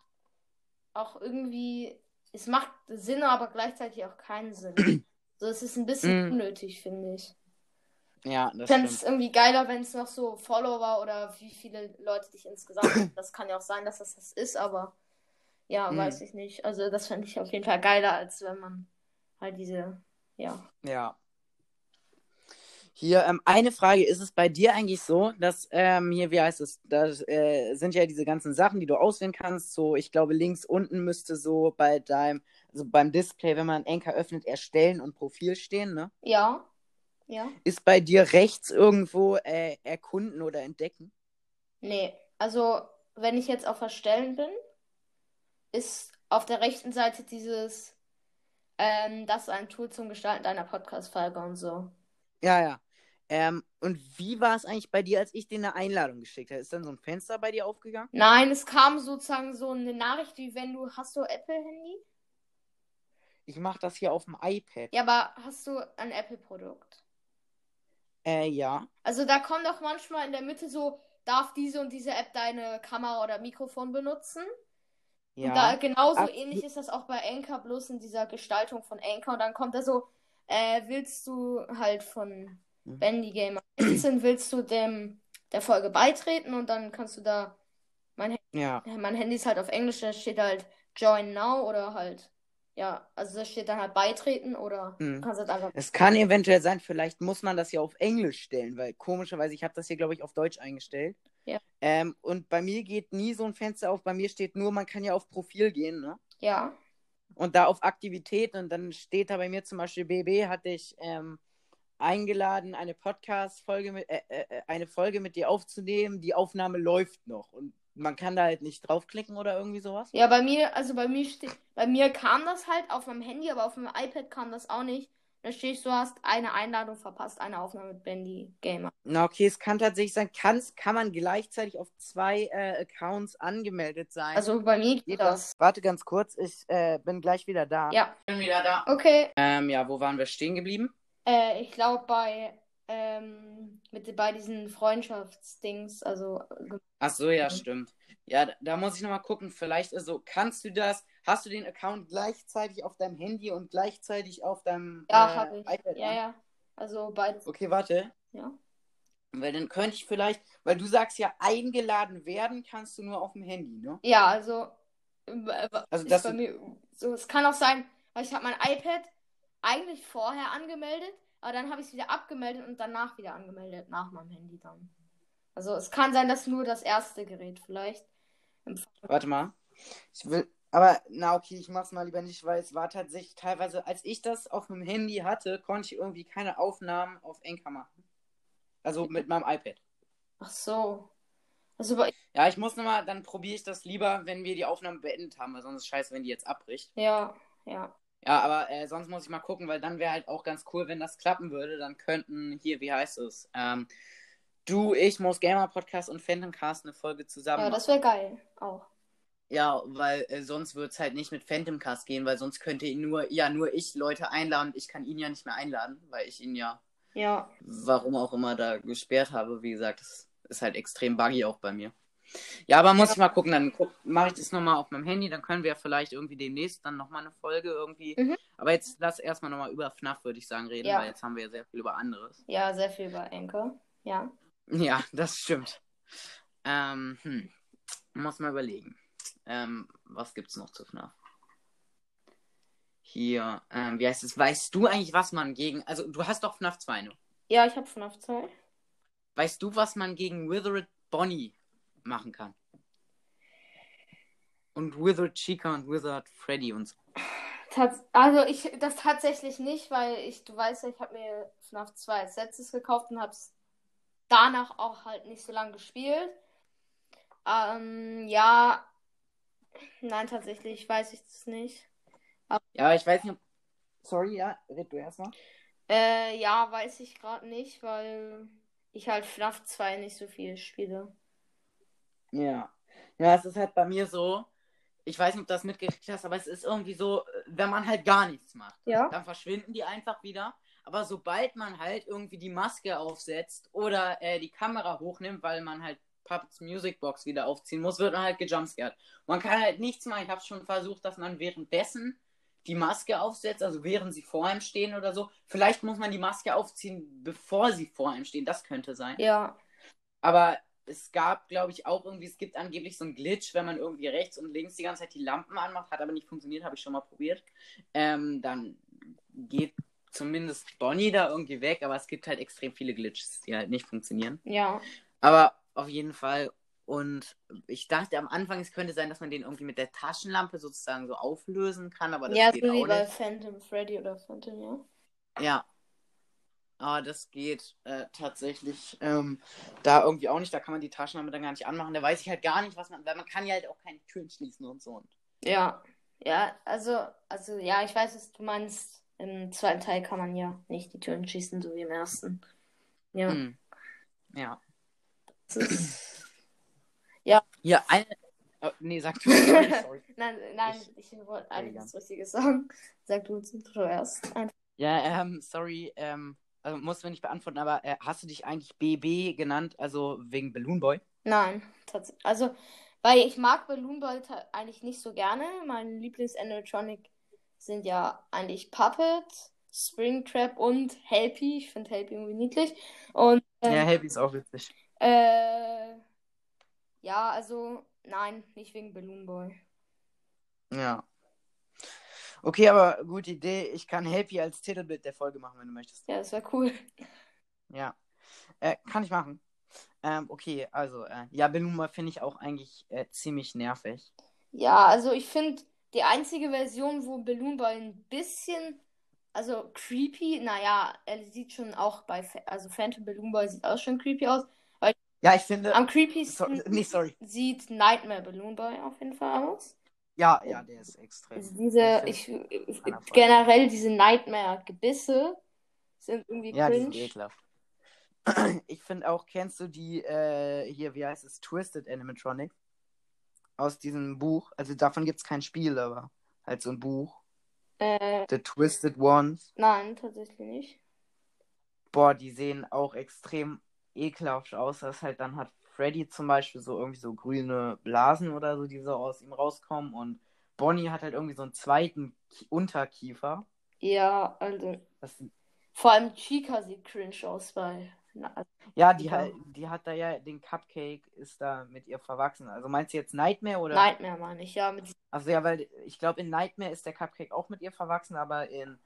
auch irgendwie, es macht Sinn, aber gleichzeitig auch keinen Sinn. So, es ist ein bisschen Mm. unnötig, finde ich. Ja, Ich das fände es irgendwie geiler, wenn es noch so Follower oder wie viele Leute dich insgesamt haben. Das kann ja auch sein, dass das das ist, aber ja, Mm. weiß ich nicht. Also, das fände ich auf jeden Fall geiler, als wenn man halt diese, ja. Ja. Hier, ähm, eine Frage, ist es bei dir eigentlich so, dass ähm, hier, wie heißt es, da äh, sind ja diese ganzen Sachen, die du auswählen kannst, so, ich glaube, links unten müsste so bei deinem, also beim Display, wenn man Anchor öffnet, erstellen und Profil stehen, ne? Ja. Ja. Ist bei dir rechts irgendwo äh, erkunden oder entdecken? Nee, also wenn ich jetzt auf Verstellen bin, ist auf der rechten Seite dieses, ähm, das ist ein Tool zum Gestalten deiner Podcast-Folge und so. Ja, ja. Ähm, und wie war es eigentlich bei dir, als ich dir eine Einladung geschickt habe? Ist dann so ein Fenster bei dir aufgegangen? Nein, es kam sozusagen so eine Nachricht, wie wenn du, hast du Apple-Handy? Ich mache das hier auf dem iPad. Ja, aber hast du ein Apple-Produkt? Äh, ja. Also da kommt doch manchmal in der Mitte so, darf diese und diese App deine Kamera oder Mikrofon benutzen? Und Ja. da genauso Ach, ähnlich ist das auch bei Anchor, bloß in dieser Gestaltung von Anchor. Und dann kommt da so, äh, willst du halt von Mhm. Bendy Gamer 16, willst du dem der Folge beitreten? Und dann kannst du da, mein, Ja. mein Handy ist halt auf Englisch, da steht halt Join Now oder halt, ja, also da steht dann halt beitreten oder Mhm. du kannst halt einfach, Es kann eventuell sein, vielleicht muss man das ja auf Englisch stellen, weil komischerweise, ich habe das hier, glaube ich, auf Deutsch eingestellt. Ja. Ähm, und bei mir geht nie so ein Fenster auf, bei mir steht nur, man kann ja auf Profil gehen, ne? ja, Und da auf Aktivität und dann steht da bei mir zum Beispiel BB hatte ich ähm, eingeladen, eine Podcast-Folge mit, äh, äh, eine Folge mit dir aufzunehmen. Die Aufnahme läuft noch und man kann da halt nicht draufklicken oder irgendwie sowas. Ja, bei mir, also bei mir steht, bei mir kam das halt auf meinem Handy, aber auf meinem iPad kam das auch nicht. Da steht, du hast eine Einladung verpasst, eine Aufnahme mit Bendy Gamer. Na, okay, es kann tatsächlich sein, kann's, kann man gleichzeitig auf zwei äh, Accounts angemeldet sein. Also bei mir geht das. Warte ganz kurz, ich äh, bin gleich wieder da. Ja. Bin wieder da. Okay. Ähm, ja, wo waren wir stehen geblieben? Äh, ich glaube bei ähm, mit bei diesen Freundschaftsdings, also Ach so, ja, stimmt. Ja, da, da muss ich nochmal gucken. Vielleicht, also, kannst du das, hast du den Account gleichzeitig auf deinem Handy und gleichzeitig auf deinem ja, äh, habe ich. iPad? Ja, an? ja. Also beides. Okay, warte. Ja. Weil dann könnte ich vielleicht, weil du sagst ja, eingeladen werden kannst du nur auf dem Handy, ne? Ja, also äh, Also, das bei mir so. Es kann auch sein, weil ich habe mein iPad eigentlich vorher angemeldet, aber dann habe ich es wieder abgemeldet und danach wieder angemeldet nach meinem Handy dann. Also es kann sein, dass nur das erste Gerät vielleicht. Warte mal. Ich will, aber, na okay, ich mach's mal lieber nicht, weil es war tatsächlich teilweise, als ich das auf dem Handy hatte, konnte ich irgendwie keine Aufnahmen auf Enker machen. Also mit meinem iPad. Ach so. Also Ja, ich muss nochmal, dann probiere ich das lieber, wenn wir die Aufnahme beendet haben, weil sonst ist es scheiße, wenn die jetzt abbricht. ja, ja. Ja, aber äh, sonst muss ich mal gucken, weil dann wäre halt auch ganz cool, wenn das klappen würde. Dann könnten hier, wie heißt es? Ähm, du, ich, Most Gamer Podcast und Phantomcast eine Folge zusammen Ja, das wäre geil. Auch. Ja, weil äh, sonst wird es halt nicht mit Phantomcast gehen, weil sonst könnte ihn nur, ja, nur ich Leute einladen ich kann ihn ja nicht mehr einladen, weil ich ihn ja, Ja. warum auch immer, da gesperrt habe. Wie gesagt, das ist halt extrem buggy auch bei mir. Ja, aber muss ich mal gucken, dann guck, mache ich das nochmal auf meinem Handy, dann können wir ja vielleicht irgendwie demnächst dann nochmal eine Folge irgendwie. Mhm. Aber jetzt lass erstmal nochmal über FNAF, würde ich sagen, reden, Ja. weil jetzt haben wir ja sehr viel über anderes. Ja, sehr viel bei Anchor. Ja. Ja, das stimmt. Ähm, hm. Muss mal überlegen. Ähm, was gibt's noch zu FNAF? Hier, ähm, wie heißt es? Weißt du eigentlich, was man gegen. Also, du hast doch FNAF 2, ne? Ja, ich habe FNAF 2. Weißt du, was man gegen Withered Bonnie machen kann? Und Withered Chica und Withered Freddy und so. Tats also ich das tatsächlich nicht, weil ich, du weißt ja, ich habe mir FNAF 2 als letztes gekauft und habe es danach auch halt nicht so lange gespielt. Ähm, ja, nein, tatsächlich weiß ich das nicht. Ja, ich weiß nicht. Sorry, ja, red du erstmal. Äh, ja, weiß ich gerade nicht, weil ich halt FNAF 2 nicht so viel spiele. Ja. Ja, es ist halt bei mir so. Ich weiß nicht, ob du das mitgekriegt hast, aber es ist irgendwie so, wenn man halt gar nichts macht. Ja. dann verschwinden die einfach wieder. Aber sobald man halt irgendwie die Maske aufsetzt oder äh, die Kamera hochnimmt, weil man halt Puppets Music Box wieder aufziehen muss, wird man halt gejumpscared. Man kann halt nichts machen. Ich habe schon versucht, dass man währenddessen die Maske aufsetzt, also während sie vor einem stehen oder so. Vielleicht muss man die Maske aufziehen, bevor sie vor einem stehen. Das könnte sein. Ja. Aber es gab, glaube ich, auch irgendwie, es gibt angeblich so einen Glitch, wenn man irgendwie rechts und links die ganze Zeit die Lampen anmacht, hat aber nicht funktioniert, habe ich schon mal probiert. Ähm, dann geht zumindest Bonnie da irgendwie weg, aber es gibt halt extrem viele Glitches, die halt nicht funktionieren. Ja. Aber auf jeden Fall. Und ich dachte am Anfang, es könnte sein, dass man den irgendwie mit der Taschenlampe sozusagen so auflösen kann, aber das ja, geht so wie auch bei nicht. Phantom Freddy oder Phantom, ja. Ja. Aber das geht äh, tatsächlich ähm, da irgendwie auch nicht. Da kann man die Taschenlampe dann gar nicht anmachen. Da weiß ich halt gar nicht, was man. Weil man kann ja halt auch keine Türen schließen und so. Und Ja. Ja, also, also, ja, ich weiß, was du meinst. Im zweiten Teil kann man ja nicht die Türen schießen, so wie im ersten. Ja. Hm. Ja. Das ist... Ja, eine. Oh, nee, sag du. Nein, nein, ich, wollte eigentlich was Richtiges sagen. Sag du zuerst. Einfach. Ja, ähm, sorry, ähm, also musst du mir nicht beantworten, aber äh, hast du dich eigentlich BB genannt, also wegen Balloon Boy? Nein, tatsächlich. Also, weil ich mag Balloon Boy eigentlich nicht so gerne. Mein Lieblings-Animatronic sind ja eigentlich Puppet, Springtrap und Helpy. Ich finde Helpy irgendwie niedlich. Und ähm, Ja, Happy ist auch witzig. äh, ja, also nein, nicht wegen Balloon Boy. Ja. Okay, aber gute Idee. Ich kann Happy als Titelbild der Folge machen, wenn du möchtest. Ja, das wäre cool. Ja. Äh, kann ich machen. Ähm, okay, also, äh, ja, Balloon Boy finde ich auch eigentlich äh, ziemlich nervig. Ja, also ich finde die einzige Version, wo Balloon Boy ein bisschen also creepy, naja, er sieht schon auch bei, also Phantom Balloon Boy sieht auch schon creepy aus. Ja, ich finde. Am creepiesten so, nee, sorry. sieht Nightmare Balloon Boy auf jeden Fall aus. Ja, ja, der ist extrem. Also diese, ich, ich generell diese Nightmare-Gebisse sind irgendwie ja, cringe. Die sind ekelhaft. Ich finde auch, kennst du die, äh, hier, wie heißt es, Twisted Animatronic? Aus diesem Buch. Also davon gibt es kein Spiel, aber halt so ein Buch. Äh, The Twisted Ones. Nein, tatsächlich nicht. Boah, die sehen auch extrem ekelhaft aus. Das halt dann hat Freddy zum Beispiel so irgendwie so grüne Blasen oder so, die so aus ihm rauskommen. Und Bonnie hat halt irgendwie so einen zweiten Ki Unterkiefer. Ja, also. Das, vor allem Chica sieht cringe aus bei. Na, ja, die, hat, die hat da ja den Cupcake, ist da mit ihr verwachsen. Also meinst du jetzt Nightmare oder? Nightmare meine ich, ja. Mit... Also ja, weil ich glaube, in Nightmare ist der Cupcake auch mit ihr verwachsen, aber in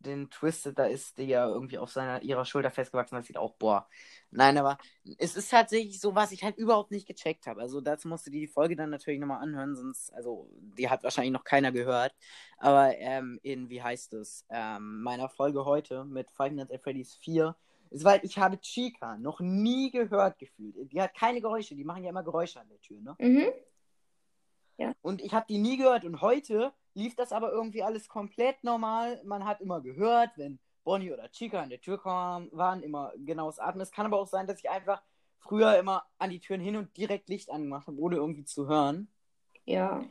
den Twisted, da ist die ja irgendwie auf seiner ihrer Schulter festgewachsen. Das sieht auch, boah. Nein, aber es ist tatsächlich so, was ich halt überhaupt nicht gecheckt habe. Also dazu musst du die Folge dann natürlich nochmal anhören, sonst, also die hat wahrscheinlich noch keiner gehört. Aber ähm, in, wie heißt es, ähm, meiner Folge heute mit Five Nights at Freddy's 4, ist, weil ich habe Chica noch nie gehört gefühlt. Die hat keine Geräusche, die machen ja immer Geräusche an der Tür, ne? Mhm. Ja. Und ich habe die nie gehört und heute lief das aber irgendwie alles komplett normal. Man hat immer gehört, wenn Bonnie oder Chica an der Tür kamen, waren immer genaues Atmen. Es kann aber auch sein, dass ich einfach früher immer an die Türen hin und direkt Licht angemacht habe, ohne irgendwie zu hören. Ja.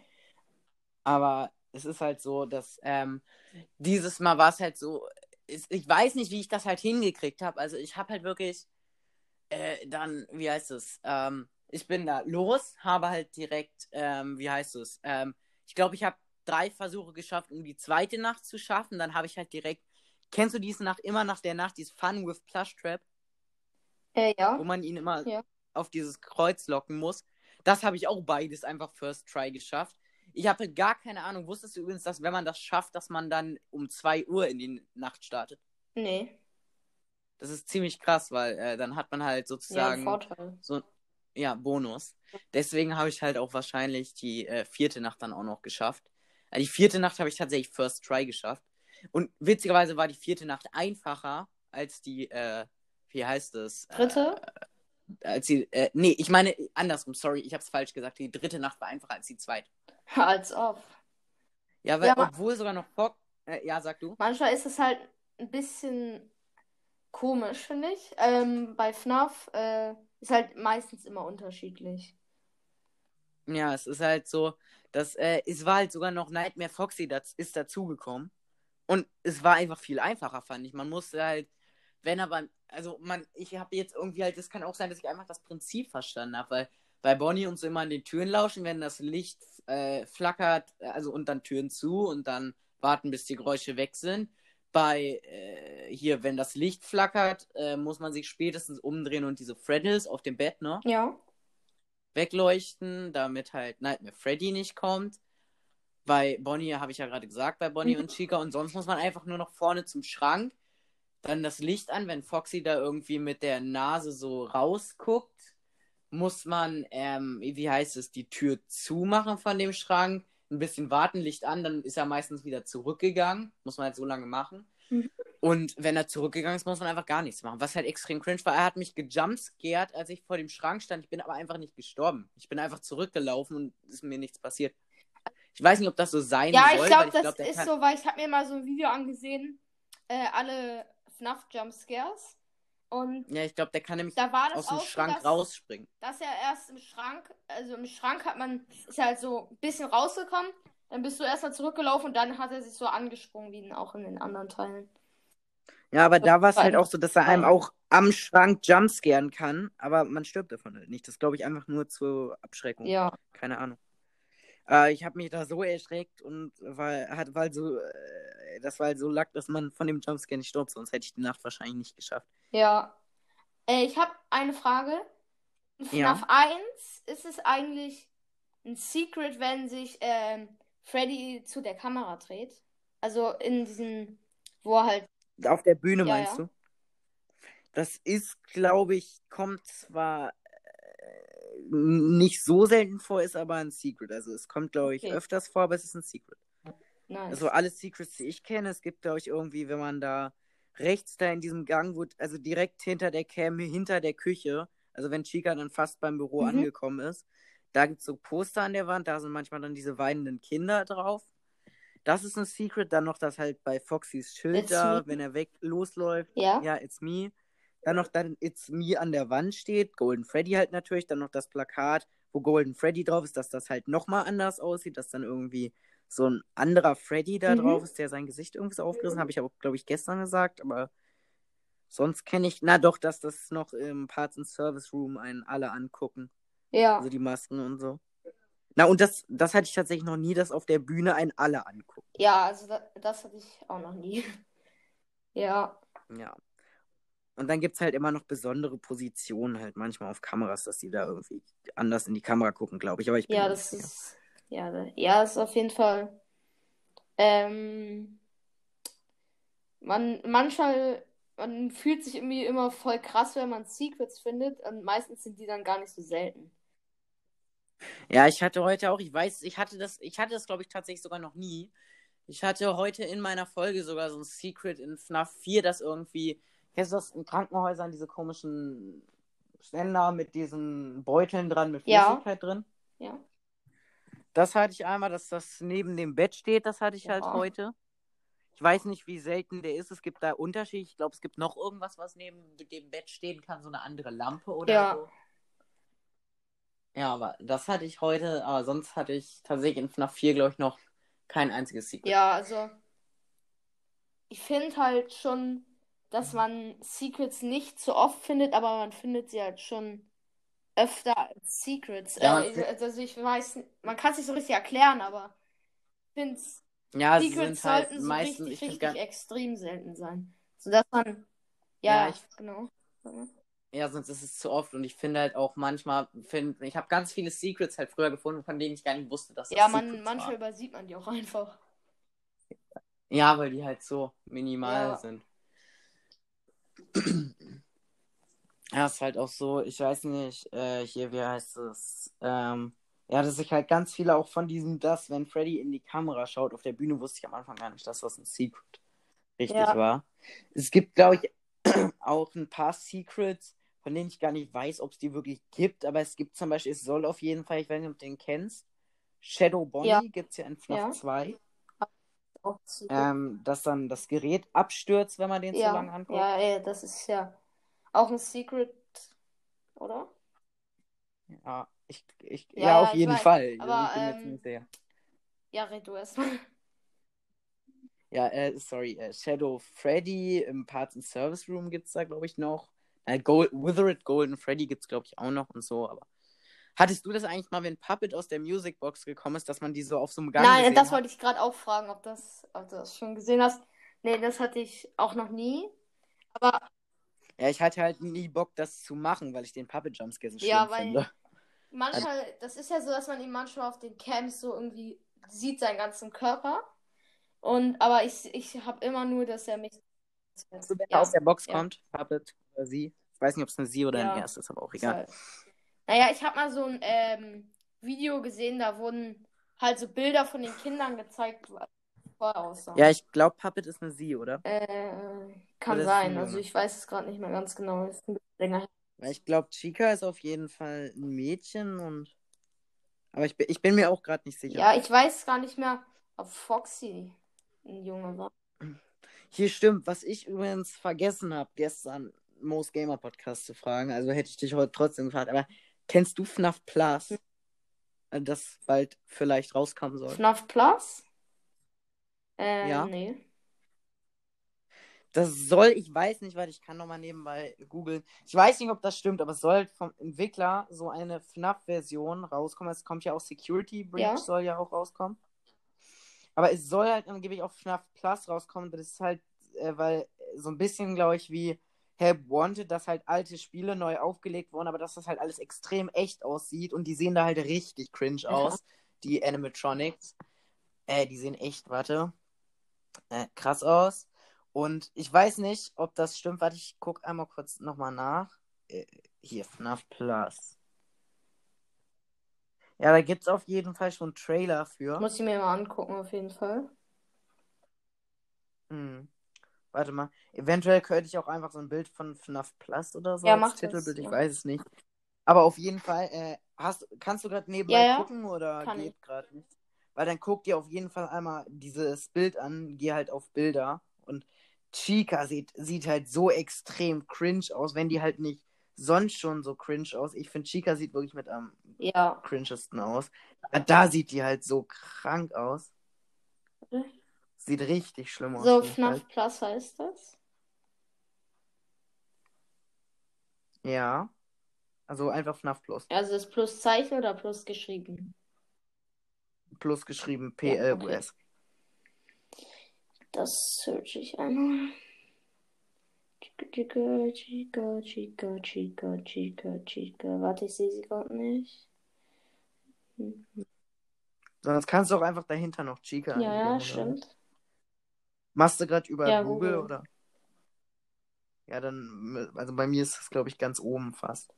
Aber es ist halt so, dass ähm, dieses Mal war es halt so, ich weiß nicht, wie ich das halt hingekriegt habe. Also ich habe halt wirklich äh, dann, wie heißt es, ähm, ich bin da los, habe halt direkt, ähm, wie heißt es, ähm, ich glaube, ich habe drei Versuche geschafft, um die zweite Nacht zu schaffen. Dann habe ich halt direkt. Kennst du diese Nacht immer nach der Nacht, dieses Fun with Plush Trap? Äh, ja. Wo man ihn immer ja. auf dieses Kreuz locken muss. Das habe ich auch beides einfach First Try geschafft. Ich habe halt gar keine Ahnung. Wusstest du übrigens, dass wenn man das schafft, dass man dann um 2 Uhr in die Nacht startet? Nee. Das ist ziemlich krass, weil äh, dann hat man halt sozusagen ja, Vorteil. so ja Bonus. Deswegen habe ich halt auch wahrscheinlich die äh, vierte Nacht dann auch noch geschafft. Also die vierte Nacht habe ich tatsächlich First Try geschafft. Und witzigerweise war die vierte Nacht einfacher als die, äh, wie heißt es? Dritte? Äh, als die, äh, nee, ich meine andersrum, sorry, ich habe es falsch gesagt. Die dritte Nacht war einfacher als die zweite. Als ob. Ja, weil ja, obwohl sogar noch Bock. Äh, ja, sag du. Manchmal ist es halt ein bisschen komisch, finde ich. Ähm, bei FNAF äh, ist halt meistens immer unterschiedlich. Ja, es ist halt so, dass äh, es war halt sogar noch Nightmare Foxy das ist dazugekommen. Und es war einfach viel einfacher, fand ich. Man musste halt, wenn aber, also man, ich habe jetzt irgendwie halt, es kann auch sein, dass ich einfach das Prinzip verstanden habe, weil bei Bonnie uns immer an den Türen lauschen, wenn das Licht äh, flackert, also und dann Türen zu und dann warten, bis die Geräusche weg sind. Bei äh, hier, wenn das Licht flackert, äh, muss man sich spätestens umdrehen und diese Freddles auf dem Bett, ne? Ja wegleuchten, damit halt Nightmare Freddy nicht kommt. Bei Bonnie habe ich ja gerade gesagt, bei Bonnie und Chica. Und sonst muss man einfach nur noch vorne zum Schrank, dann das Licht an, wenn Foxy da irgendwie mit der Nase so rausguckt, muss man, ähm, wie heißt es, die Tür zumachen von dem Schrank, ein bisschen warten, Licht an, dann ist er meistens wieder zurückgegangen. Muss man halt so lange machen. Mhm. Und wenn er zurückgegangen ist, muss man einfach gar nichts machen. Was halt extrem cringe war. Er hat mich gejumpscared, als ich vor dem Schrank stand. Ich bin aber einfach nicht gestorben. Ich bin einfach zurückgelaufen und ist mir nichts passiert. Ich weiß nicht, ob das so sein ja, soll. Ja, ich glaube, das glaub, ist kann... so, weil ich habe mir mal so ein Video angesehen. Äh, alle FNAF Jumpscares. Und ja, ich glaube, der kann nämlich da war aus dem Schrank so, dass, rausspringen. Dass er erst im Schrank, also im Schrank hat man, ist halt so ein bisschen rausgekommen, dann bist du erstmal zurückgelaufen und dann hat er sich so angesprungen, wie auch in den anderen Teilen. Ja, aber da war es halt auch so, dass er einem auch am Schrank jumpscaren kann, aber man stirbt davon halt nicht. Das glaube ich einfach nur zur Abschreckung. Ja. Keine Ahnung. Äh, ich habe mich da so erschreckt und weil hat weil so äh, das war halt so lack, dass man von dem Jumpscare nicht stirbt, sonst hätte ich die Nacht wahrscheinlich nicht geschafft. Ja. Äh, ich habe eine Frage. In FNAF ja. 1 ist es eigentlich ein Secret, wenn sich ähm, Freddy zu der Kamera dreht? Also in diesem, wo er halt auf der Bühne ja, meinst ja. du? Das ist, glaube ich, kommt zwar äh, nicht so selten vor, ist aber ein Secret. Also es kommt, glaube ich, okay. öfters vor, aber es ist ein Secret. Nice. Nice. Also alle Secrets, die ich kenne, es gibt, glaube ich, irgendwie, wenn man da rechts da in diesem Gang, wo, also direkt hinter der Cam, hinter der Küche, also wenn Chica dann fast beim Büro Mhm. angekommen ist, da gibt es so Poster an der Wand, da sind manchmal dann diese weinenden Kinder drauf. Das ist ein Secret. Dann noch das halt bei Foxys Schild da, wenn er weg losläuft. Ja. Ja, It's Me. Dann noch dann It's Me an der Wand steht. Golden Freddy halt natürlich. Dann noch das Plakat, wo Golden Freddy drauf ist, dass das halt nochmal anders aussieht, dass dann irgendwie so ein anderer Freddy da Mhm. drauf ist, der sein Gesicht irgendwie so aufgerissen hat. Habe ich aber, glaube ich, gestern gesagt. Aber sonst kenne ich, na doch, dass das noch im Parts and Service Room einen alle angucken. Ja. Also die Masken und so. Na, und das, das hatte ich tatsächlich noch nie, dass auf der Bühne einen alle angucken. Ja, also da, das hatte ich auch noch nie. Ja. Ja. Und dann gibt es halt immer noch besondere Positionen halt manchmal auf Kameras, dass die da irgendwie anders in die Kamera gucken, glaube ich. Aber ich bin Ja, das sicher. ist. Ja, ja, das ist auf jeden Fall. Ähm, man, manchmal, man fühlt sich irgendwie immer voll krass, wenn man Secrets findet. Und meistens sind die dann gar nicht so selten. Ja, ich hatte heute auch, ich weiß, ich hatte das, ich hatte das, glaube ich, tatsächlich sogar noch nie. Ich hatte heute in meiner Folge sogar so ein Secret in FNAF 4, das irgendwie, kennst du das in Krankenhäusern, diese komischen Ständer mit diesen Beuteln dran, mit Ja. Flüssigkeit drin? Ja. Das hatte ich einmal, dass das neben dem Bett steht, das hatte ich halt Ja. heute. Ich weiß nicht, wie selten der ist. Es gibt da Unterschiede. Ich glaube, es gibt noch irgendwas, was neben dem Bett stehen kann, so eine andere Lampe oder Ja. so. Ja, aber das hatte ich heute, aber sonst hatte ich tatsächlich in FNAF 4, glaube ich, noch kein einziges Secret. Ja, also ich finde halt schon, dass man Secrets nicht so oft findet, aber man findet sie halt schon öfter als Secrets. Ja, Äh, man- also ich weiß, man kann es nicht so richtig erklären, aber ich finde, Ja, sie Secrets sind halt sollten so meistens, richtig, richtig gar, extrem selten sein. Sodass man, ja, Ja, ich- genau. Ja, sonst ist es zu oft und ich finde halt auch manchmal, find, ich habe ganz viele Secrets halt früher gefunden, von denen ich gar nicht wusste, dass das Ja, man, Secrets manchmal waren. übersieht man die auch einfach. Ja, weil die halt so minimal Ja. sind. Ja, ist halt auch so, ich weiß nicht, äh, hier, wie heißt es? Ähm, ja, dass ich halt ganz viele auch von diesem, das, wenn Freddy in die Kamera schaut, auf der Bühne wusste ich am Anfang gar nicht, dass das ein Secret richtig Ja. war. Es gibt, glaube ich, auch ein paar Secrets, von denen ich gar nicht weiß, ob es die wirklich gibt, aber es gibt zum Beispiel, es soll auf jeden Fall, ich weiß nicht, ob du den kennst, Shadow Bonnie Ja. gibt es ja in FNAF Ja. 2, Auch Secret. ähm, dass dann das Gerät abstürzt, wenn man den zu ja, lange anguckt. ja, ey, das ist ja auch ein Secret, oder? Ja, ich, ich, Ja, ja, ja, auf jeden weiß, Fall. aber, ich bin ähm, ziemlich sicher. Ja, red du erstmal. Ja, äh, sorry, äh, Shadow Freddy im Parts and Service Room gibt es da, glaube ich, noch. Äh, Gold, Withered Golden Freddy gibt es, glaube ich, auch noch und so, aber. Hattest du das eigentlich mal, wenn Puppet aus der Musicbox gekommen ist, dass man die so auf so einem Gang Nein, das hat? wollte ich gerade auch fragen, ob das, ob du das schon gesehen hast. Nee, das hatte ich auch noch nie. Aber Ja, ich hatte halt nie Bock, das zu machen, weil ich den Puppet Jumpscare so schlimm Ja, weil- finde. manchmal, das ist ja so, dass man ihn manchmal auf den Cams so irgendwie sieht, seinen ganzen Körper. Und, aber ich, ich habe immer nur, dass er mich. Also, wenn er Ja, aus der Box ja. kommt, Puppet oder sie. Ich weiß nicht, ob es eine sie oder Ja. ein er ist, aber auch egal. halt- Naja, ich habe mal so ein ähm, Video gesehen, da wurden halt so Bilder von den Kindern gezeigt, was vorher aussah. Ja, ich glaube, Puppet ist eine sie, oder? Äh, kann Oder sein. ein Also ich weiß es gerade nicht mehr ganz genau. Ist ein bisschen länger ich glaube, Chica ist auf jeden Fall ein Mädchen und. Aber ich bin, ich bin mir auch gerade nicht sicher. Ja, ich weiß gar nicht mehr, ob Foxy ein Junge war. Hier stimmt, was ich übrigens vergessen habe, gestern Most Gamer Podcast zu fragen. Also hätte ich dich heute trotzdem gefragt. Aber kennst du FNAF Plus? Äh, Das bald vielleicht rauskommen soll. FNAF Plus? Äh, Ja. nee. Das soll, ich weiß nicht, weil ich kann nochmal nebenbei googeln. Ich weiß nicht, ob das stimmt, aber es soll vom Entwickler so eine FNAF-Version rauskommen. Es kommt ja auch Security Breach, Ja. soll ja auch rauskommen. Aber es soll halt angeblich auf FNAF Plus rauskommen. Das ist halt, äh, weil so ein bisschen, glaube ich, wie Help Wanted, dass halt alte Spiele neu aufgelegt wurden, aber dass das halt alles extrem echt aussieht und die sehen da halt richtig cringe aus, die Animatronics. Äh, die sehen echt, warte, äh, krass aus. Und ich weiß nicht, ob das stimmt. Warte, ich guck einmal kurz nochmal nach. Äh, hier, FNAF Plus. Ja, da gibt's auf jeden Fall schon einen Trailer für. Muss ich mir mal angucken, auf jeden Fall. Hm. Warte mal. Eventuell könnte ich auch einfach so ein Bild von FNAF Plus oder so Ja, als mach das, Titelbild, ich ja. weiß es nicht. Aber auf jeden Fall, äh, hast, kannst du gerade nebenbei Ja, gucken oder Kann geht gerade nicht? Weil dann guck dir auf jeden Fall einmal dieses Bild an, geh halt auf Bilder und Chica sieht, sieht halt so extrem cringe aus, wenn die halt nicht sonst schon so cringe aus. Ich finde, Chica sieht wirklich mit am Ja. cringesten aus. Da sieht die halt so krank aus. Sieht richtig schlimm aus. So, FNAF. Plus heißt das. Ja. Also einfach FNAF Plus. Also das Pluszeichen oder Plus geschrieben? Plus geschrieben P-L-U-S. Das search ich einmal. Chica, Chica, Chica, Chica, Chica, Chica. Warte, ich sehe sie gerade nicht. Sonst kannst du auch einfach dahinter noch Chica Ja, ja, stimmt. Machst du gerade über Ja, Google, Google. oder? Ja, dann, also bei mir ist es, glaube ich, ganz oben fast.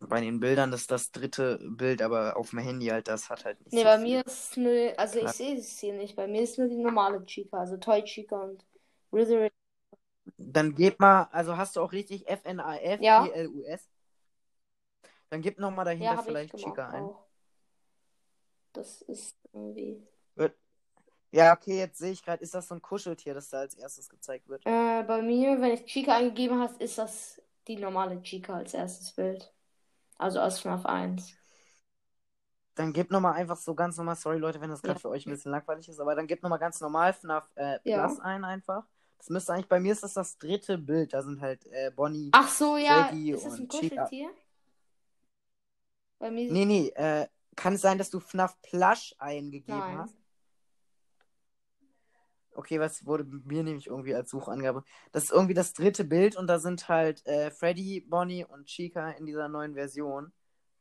Bei den Bildern ist das dritte Bild, aber auf dem Handy halt, das hat halt nicht Nee, so bei viel. mir ist nur, also ich sehe es hier nicht. Bei mir ist nur die normale Chica, also Toy Chica und Wizard. Dann gib mal, also hast du auch richtig Ja. F-N-A-F-E-L-U-S? Dann gib nochmal dahinter Ja, vielleicht gemacht Chica ein. auch. Das ist irgendwie. Ja, okay, jetzt sehe ich gerade, ist das so ein Kuscheltier, das da als erstes gezeigt wird? Äh, bei mir, wenn ich Chica eingegeben hast, ist das die normale Chica als erstes Bild. Also aus FNAF 1. Dann gib nochmal einfach so ganz normal, sorry Leute, wenn das gerade Ja. für euch ein bisschen langweilig ist, aber dann gib nochmal ganz normal FNAF äh, Ja. Plus ein einfach. Das müsste eigentlich, bei mir ist das das dritte Bild, da sind halt äh, Bonnie. Ach so, ja. Shaggy Ist das ein und Chica. Kuscheltier? Bei mir Nee, nee, äh, kann es sein, dass du FNAF Plush eingegeben Nein. hast? Okay, was wurde mir nämlich irgendwie als Suchangabe? Das ist irgendwie das dritte Bild und da sind halt äh, Freddy, Bonnie und Chica in dieser neuen Version.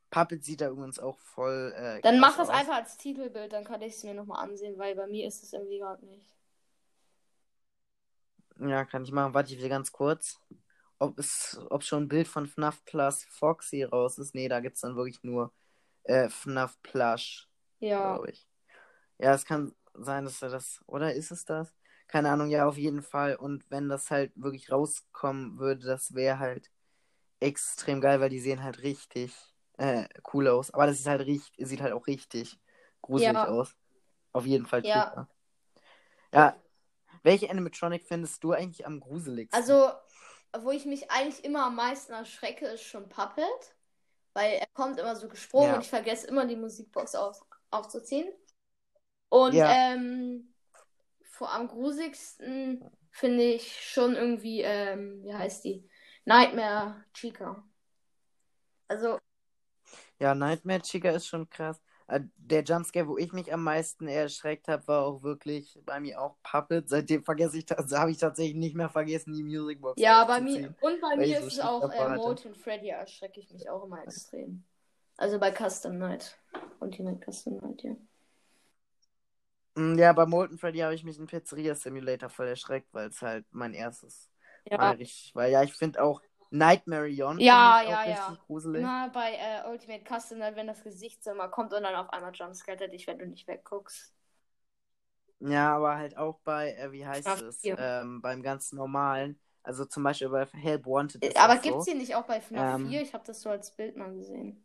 Puppet sieht da übrigens auch voll. Äh, Dann mach das aus. einfach als Titelbild, dann kann ich es mir nochmal ansehen, weil bei mir ist es irgendwie gerade nicht. Ja, kann ich machen. Warte, ich will ganz kurz. Ob es, ob schon ein Bild von FNAF Plus Foxy raus ist. Nee, da gibt es dann wirklich nur äh, FNAF Plush, Ja. glaube ich. Ja, es kann sein, dass er das. Oder ist es das? Keine Ahnung, ja, auf jeden Fall. Und wenn das halt wirklich rauskommen würde, das wäre halt extrem geil, weil die sehen halt richtig äh, cool aus. Aber das ist halt richtig, sieht halt auch richtig gruselig Ja. aus. Auf jeden Fall Ja. Ja. Welche Animatronic findest du eigentlich am gruseligsten? Also, wo ich mich eigentlich immer am meisten erschrecke, ist schon Puppet. Weil er kommt immer so gesprungen Ja. und ich vergesse immer die Musikbox auf, aufzuziehen. Und Ja. ähm, vor am gruseligsten finde ich schon irgendwie, ähm, wie heißt die? Nightmare Chica. Also, Ja, Nightmare Chica ist schon krass. Äh, Der Jumpscare, wo ich mich am meisten erschreckt habe, war auch wirklich bei mir auch Puppet. Seitdem vergesse ich das, habe ich tatsächlich nicht mehr vergessen, die Musicbox ja, bei mir, und bei mir ich so ist es auch äh. Molten Freddy erschrecke ich mich auch immer extrem. Also bei Custom Night. Ultimate Custom Night, ja. Mm, Ja, bei Molten Freddy habe ich mich in Pizzeria Simulator voll erschreckt, weil es halt mein erstes Ja. Mal richtig war. Ja, ich finde auch Nightmare On Ja, ja, ja. richtig gruselig. Immer bei äh, Ultimate Custom Night, wenn das Gesicht so mal kommt und dann auf einmal jumpscaret dich, wenn du nicht wegguckst. Ja, aber halt auch bei, äh, wie heißt es, 4. ähm, beim ganz normalen, also zum Beispiel bei Help Wanted ist Aber gibt's so. die nicht auch bei FNAF Ähm, 4? Ich habe das so als Bild mal gesehen.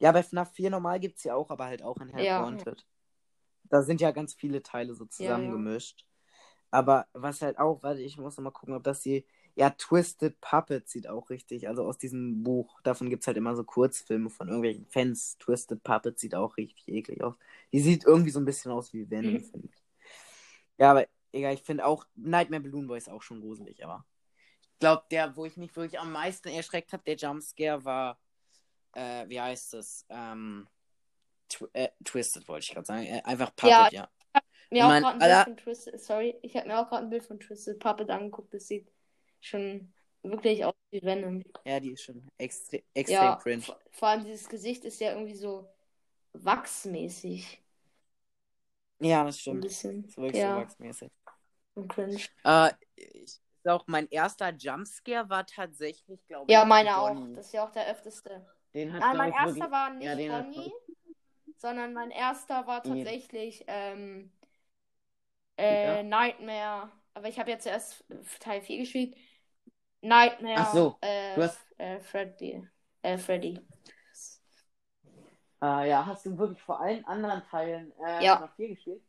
Ja, bei FNAF 4 normal gibt es ja auch, aber halt auch in Help Ja. Wanted. Da sind ja ganz viele Teile so Ja, ja. zusammengemischt. Aber was halt auch, warte, ich muss noch mal gucken, ob das hier. Ja, Twisted Puppet sieht auch richtig. Also aus diesem Buch. Davon gibt es halt immer so Kurzfilme von irgendwelchen Fans. Twisted Puppet sieht auch richtig eklig aus. Die sieht irgendwie so ein bisschen aus wie Venom, Mhm. finde ich. Ja, aber egal, ich finde auch Nightmare Balloon Boy ist auch schon gruselig, aber. Ich glaube, der, wo ich mich wirklich am meisten erschreckt habe, der Jumpscare war. Äh, wie heißt es? Ähm. Tw äh, Twisted wollte ich gerade sagen. Äh, einfach Puppet, Ja, ja. Mir auch Mein gerade ein Bild von Twisted, sorry, ich habe mir auch gerade ein Bild von Twisted Puppet angeguckt. Das sieht schon wirklich aus wie Venom. Ja, die ist schon extre extrem Ja, cringe. vor, vor allem dieses Gesicht ist ja irgendwie so wachsmäßig. Ja, das Ein stimmt. bisschen. Das ist wirklich Ja, so wachsmäßig. und cringe. Äh, ich, auch mein erster Jumpscare war tatsächlich, glaube Ja, ich, meine auch. Bonnie. Das ist ja auch der öfteste. Den hat, Nein, mein ich, erster wirklich... war nicht Ja, Bonnie, sondern mein erster war tatsächlich ähm, Äh, Nightmare. Aber ich habe jetzt erst Teil 4 gespielt. Nightmare. Ach so, Äh, du hast- äh, Freddy. Äh, Freddy. Äh, ja, hast du wirklich vor allen anderen Teilen äh, Ja. noch viel gespielt?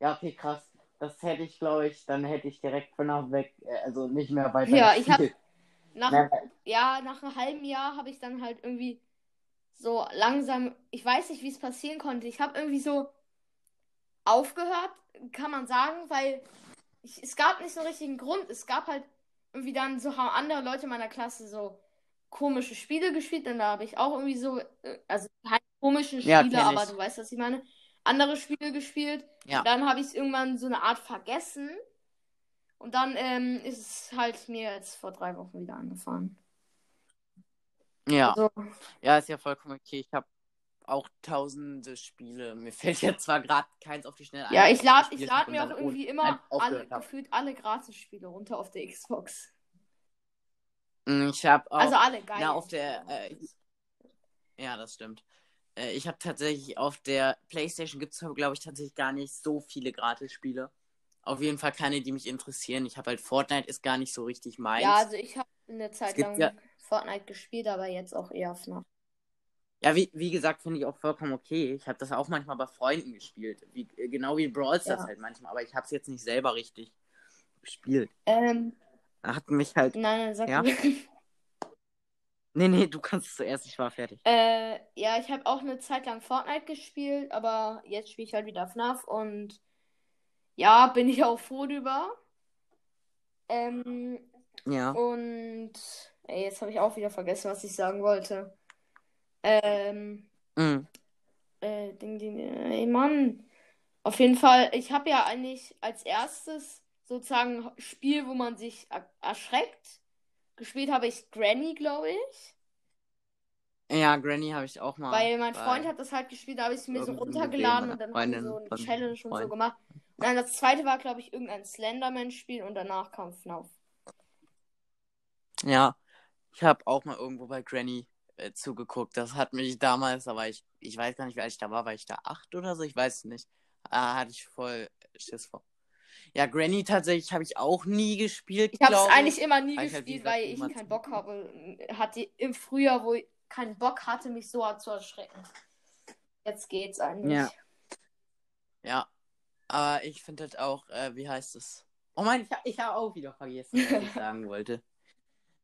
Ja, okay, krass. Das hätte ich, glaube ich, dann hätte ich direkt von nach weg, äh, also nicht mehr weiter Ja, ich hab- Nach, Ja, ja, nach einem halben Jahr habe ich dann halt irgendwie so langsam, ich weiß nicht, wie es passieren konnte. Ich habe irgendwie so aufgehört, kann man sagen, weil ich, es gab nicht so einen richtigen Grund. Es gab halt irgendwie dann so haben andere Leute in meiner Klasse so komische Spiele gespielt und da habe ich auch irgendwie so, äh, also keine komischen Ja, Spiele, kenn aber du weißt, was ich meine, andere Spiele gespielt. Ja. Dann habe ich es irgendwann so eine Art vergessen. Und dann ähm, ist es halt mir jetzt vor drei Wochen wieder angefahren. ja. Also, ja, ist ja vollkommen okay. Ich habe auch tausende Spiele. Mir fällt jetzt zwar gerade keins auf die Schnelle ja, ein, ich was lade ich lad mir auch irgendwie immer alle, gefühlt alle Gratis-Spiele runter auf der Xbox. Mm, Ich habe auch. Also alle geil. na, auf der, äh, Ja, das stimmt. Äh, ich habe tatsächlich auf der PlayStation gibt es, glaube ich, tatsächlich gar nicht so viele Gratis-Spiele. Auf jeden Fall keine, die mich interessieren. Ich habe halt Fortnite ist gar nicht so richtig meins. Ja, also ich habe eine Zeit lang ja- Fortnite gespielt, aber jetzt auch eher FNAF. Ja, wie, wie gesagt, finde ich auch vollkommen okay. Ich habe das auch manchmal bei Freunden gespielt. Wie, äh, genau wie Brawl Stars Ja. halt manchmal. Aber ich habe es jetzt nicht selber richtig gespielt. Ähm, hat mich halt. nein, nein, sag Ja? du. Nee, nee, du kannst es zuerst. Ich war fertig. Äh, ja, ich habe auch eine Zeit lang Fortnite gespielt, aber jetzt spiele ich halt wieder FNAF und ja, bin ich auch froh drüber. Ähm, Ja. und ey, jetzt habe ich auch wieder vergessen, was ich sagen wollte. Ähm, Mhm. äh, Ding, Ding, ey, Mann. Auf jeden Fall, ich habe ja eigentlich als erstes sozusagen Spiel, wo man sich er erschreckt. Gespielt habe ich Granny, glaube ich. Ja, Granny habe ich auch mal. Weil mein Freund hat das halt gespielt, da habe ich es mir so runtergeladen und dann haben wir so eine Challenge und so gemacht. Dann das zweite war, glaube ich, irgendein Slenderman-Spiel und danach kam FNAF. Ja, ich habe auch mal irgendwo bei Granny äh, zugeguckt. Das hat mich damals, aber ich, ich weiß gar nicht, wie alt ich da war. War ich da acht oder so? Ich weiß es nicht. Ah, hatte ich voll Schiss vor. Ja, Granny tatsächlich habe ich auch nie gespielt. Ich habe es eigentlich immer nie Weil ich halt, gespielt, weil ich keinen zu- Bock habe. Hatte im Frühjahr, wo ich keinen Bock hatte, mich so hart zu erschrecken. Jetzt geht's eigentlich. Ja. Ja, aber ich finde halt auch, äh, wie heißt es? Oh mein, ich, ich habe auch wieder vergessen, was ich sagen wollte.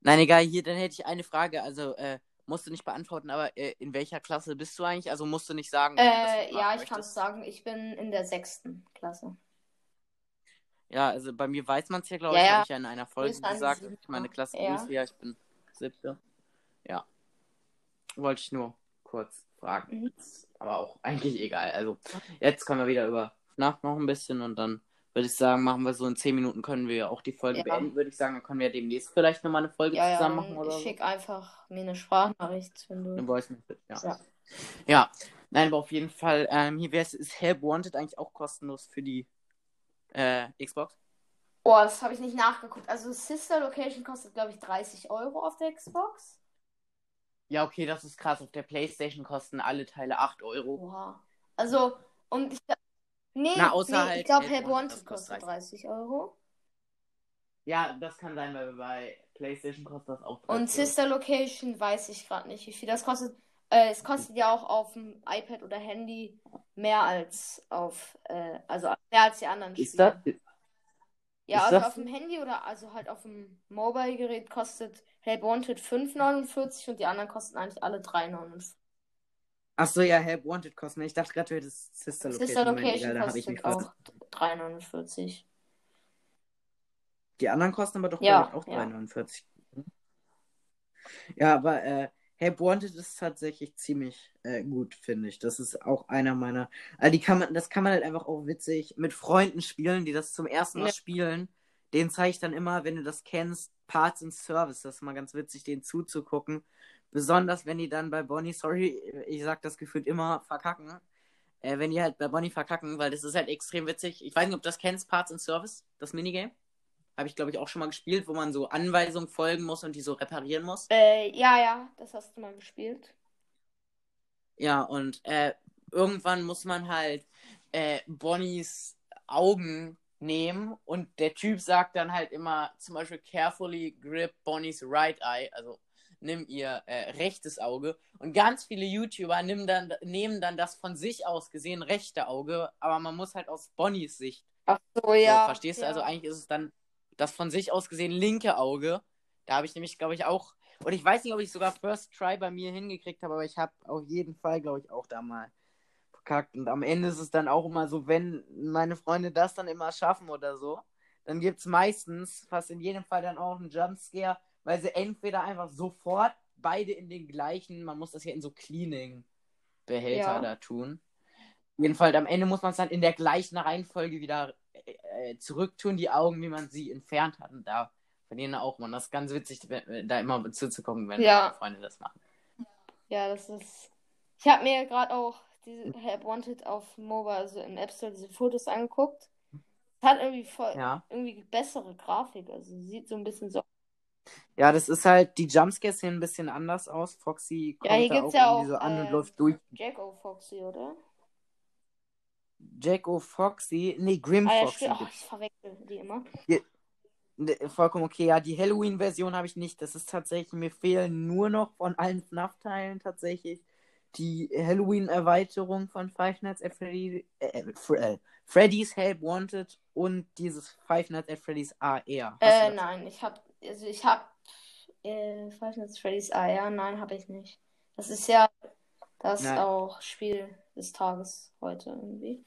Nein, egal, hier, dann hätte ich eine Frage. Also, äh, musst du nicht beantworten, aber äh, in welcher Klasse bist du eigentlich? Also musst du nicht sagen. du Äh, nicht ja, ich kann es sagen. Ich bin in der sechsten Klasse. Ja, also bei mir weiß man es ja, glaube Ja, ich, ja. habe ich ja in einer Folge gesagt, dass ich meine Klasse Ja. grüße. Ja, ich bin siebte. Ja. Wollte ich nur kurz fragen. Mhm. Aber auch eigentlich egal. Also, jetzt können wir wieder über FNAF noch ein bisschen und dann würde ich sagen, machen wir so in 10 Minuten können wir auch die Folge Ja. beenden, würde ich sagen. Dann können wir demnächst vielleicht nochmal eine Folge Ja, ja, zusammen machen oder so. schick einfach mir eine Sprachnachricht, wenn Eine du. Voice Message, ja. Ja. Ja, nein, aber auf jeden Fall, ähm, hier wäre es, ist Help Wanted eigentlich auch kostenlos für die äh, Xbox? Oh, das habe ich nicht nachgeguckt. Also Sister Location kostet, glaube ich, 30 Euro auf der Xbox. Ja, okay, das ist krass. Auf der Playstation kosten alle Teile 8 Euro. Oha. Also, und ich. Nee, Na, außer nee, halt ich glaube, das kostet kostet 30 Euro. Ja, das kann sein, weil bei PlayStation kostet das auch 30 Und. Sister Location weiß ich gerade nicht, wie viel das kostet. Äh, es kostet ja auch auf dem iPad oder Handy mehr als auf, äh, also mehr als die anderen Ist Spiele. das? Ja, ist also auf dem Handy oder also halt auf dem Mobile-Gerät kostet Help Wanted 5,49 und die anderen kosten eigentlich alle 3,49. Achso, ja, Help Wanted kosten. Ich dachte gerade, du hättest Sister Location. Sister. Location Egal, da habe ich mich kostet verwirrt. auch 3,49. Die anderen kosten aber doch, Ja, ich, auch ja. 3,49. Ja, aber äh, Help Wanted ist tatsächlich ziemlich äh, gut, finde ich. Das ist auch einer meiner. Also die kann man, das kann man halt einfach auch witzig mit Freunden spielen, die das zum ersten Mal Ja. spielen. Den zeige ich dann immer, wenn du das kennst, Parts and Service. Das ist mal ganz witzig, denen zuzugucken. Besonders wenn die dann bei Bonnie, sorry, ich sag das gefühlt immer, verkacken. Äh, wenn die halt bei Bonnie verkacken, weil das ist halt extrem witzig. Ich weiß nicht, ob du das kennst, Parts and Service, das Minigame. Habe ich, glaube ich, auch schon mal gespielt, wo man so Anweisungen folgen muss und die so reparieren muss. Äh, ja, ja, das hast du mal gespielt. Ja, und äh, irgendwann muss man halt äh, Bonnies Augen nehmen und der Typ sagt dann halt immer zum Beispiel carefully grip Bonnie's right eye, also nimm ihr äh, rechtes Auge und ganz viele YouTuber nehmen dann, nehmen dann das von sich aus gesehen rechte Auge, aber man muss halt aus Bonnies Sicht. Ach so, ja. So, verstehst ja. du? Also eigentlich ist es dann das von sich aus gesehen linke Auge. Da habe ich nämlich, glaube ich, auch, und ich weiß nicht, ob ich sogar First Try bei mir hingekriegt habe, aber ich habe auf jeden Fall, glaube ich, auch da mal verkackt. Und am Ende ist es dann auch immer so, wenn meine Freunde das dann immer schaffen oder so, dann gibt es meistens, fast in jedem Fall dann auch einen Jumpscare, weil sie entweder einfach sofort beide in den gleichen, man muss das ja in so Cleaning-Behälter Ja. da tun. Jedenfalls am Ende muss man es dann in der gleichen Reihenfolge wieder äh, zurücktun, die Augen, wie man sie entfernt hat. Und da verlieren auch man. Das ist ganz witzig, da immer zuzugucken, wenn Ja. Freunde das machen. Ja, das ist. Ich habe mir gerade auch diese Help Wanted auf Mobile, also im App Store, diese Fotos angeguckt. Hat irgendwie voll, Ja. irgendwie bessere Grafik. Also sieht so ein bisschen so. Ja, das ist halt, die Jumpscares sehen ein bisschen anders aus. Foxy kommt Ja, hier da auch ja irgendwie so auch, an und äh, läuft durch. Jacko Foxy, oder? Jacko Foxy, nee, Grim Ah ja, Foxy stimmt. Oh, ich verwechsel die immer. Ne, Vollkommen okay, ja, die Halloween-Version habe ich nicht. Das ist tatsächlich, mir fehlen nur noch von allen FNAF-Teilen tatsächlich die Halloween-Erweiterung von Five Nights at Freddy, äh, Fre äh, Freddy's Help Wanted und dieses Five Nights at Freddy's AR. Äh, nein, ich hab, also ich hab, äh, Five Nights Freddy's, ah ja, nein, habe ich nicht. Das ist ja das Nein. auch Spiel des Tages heute irgendwie.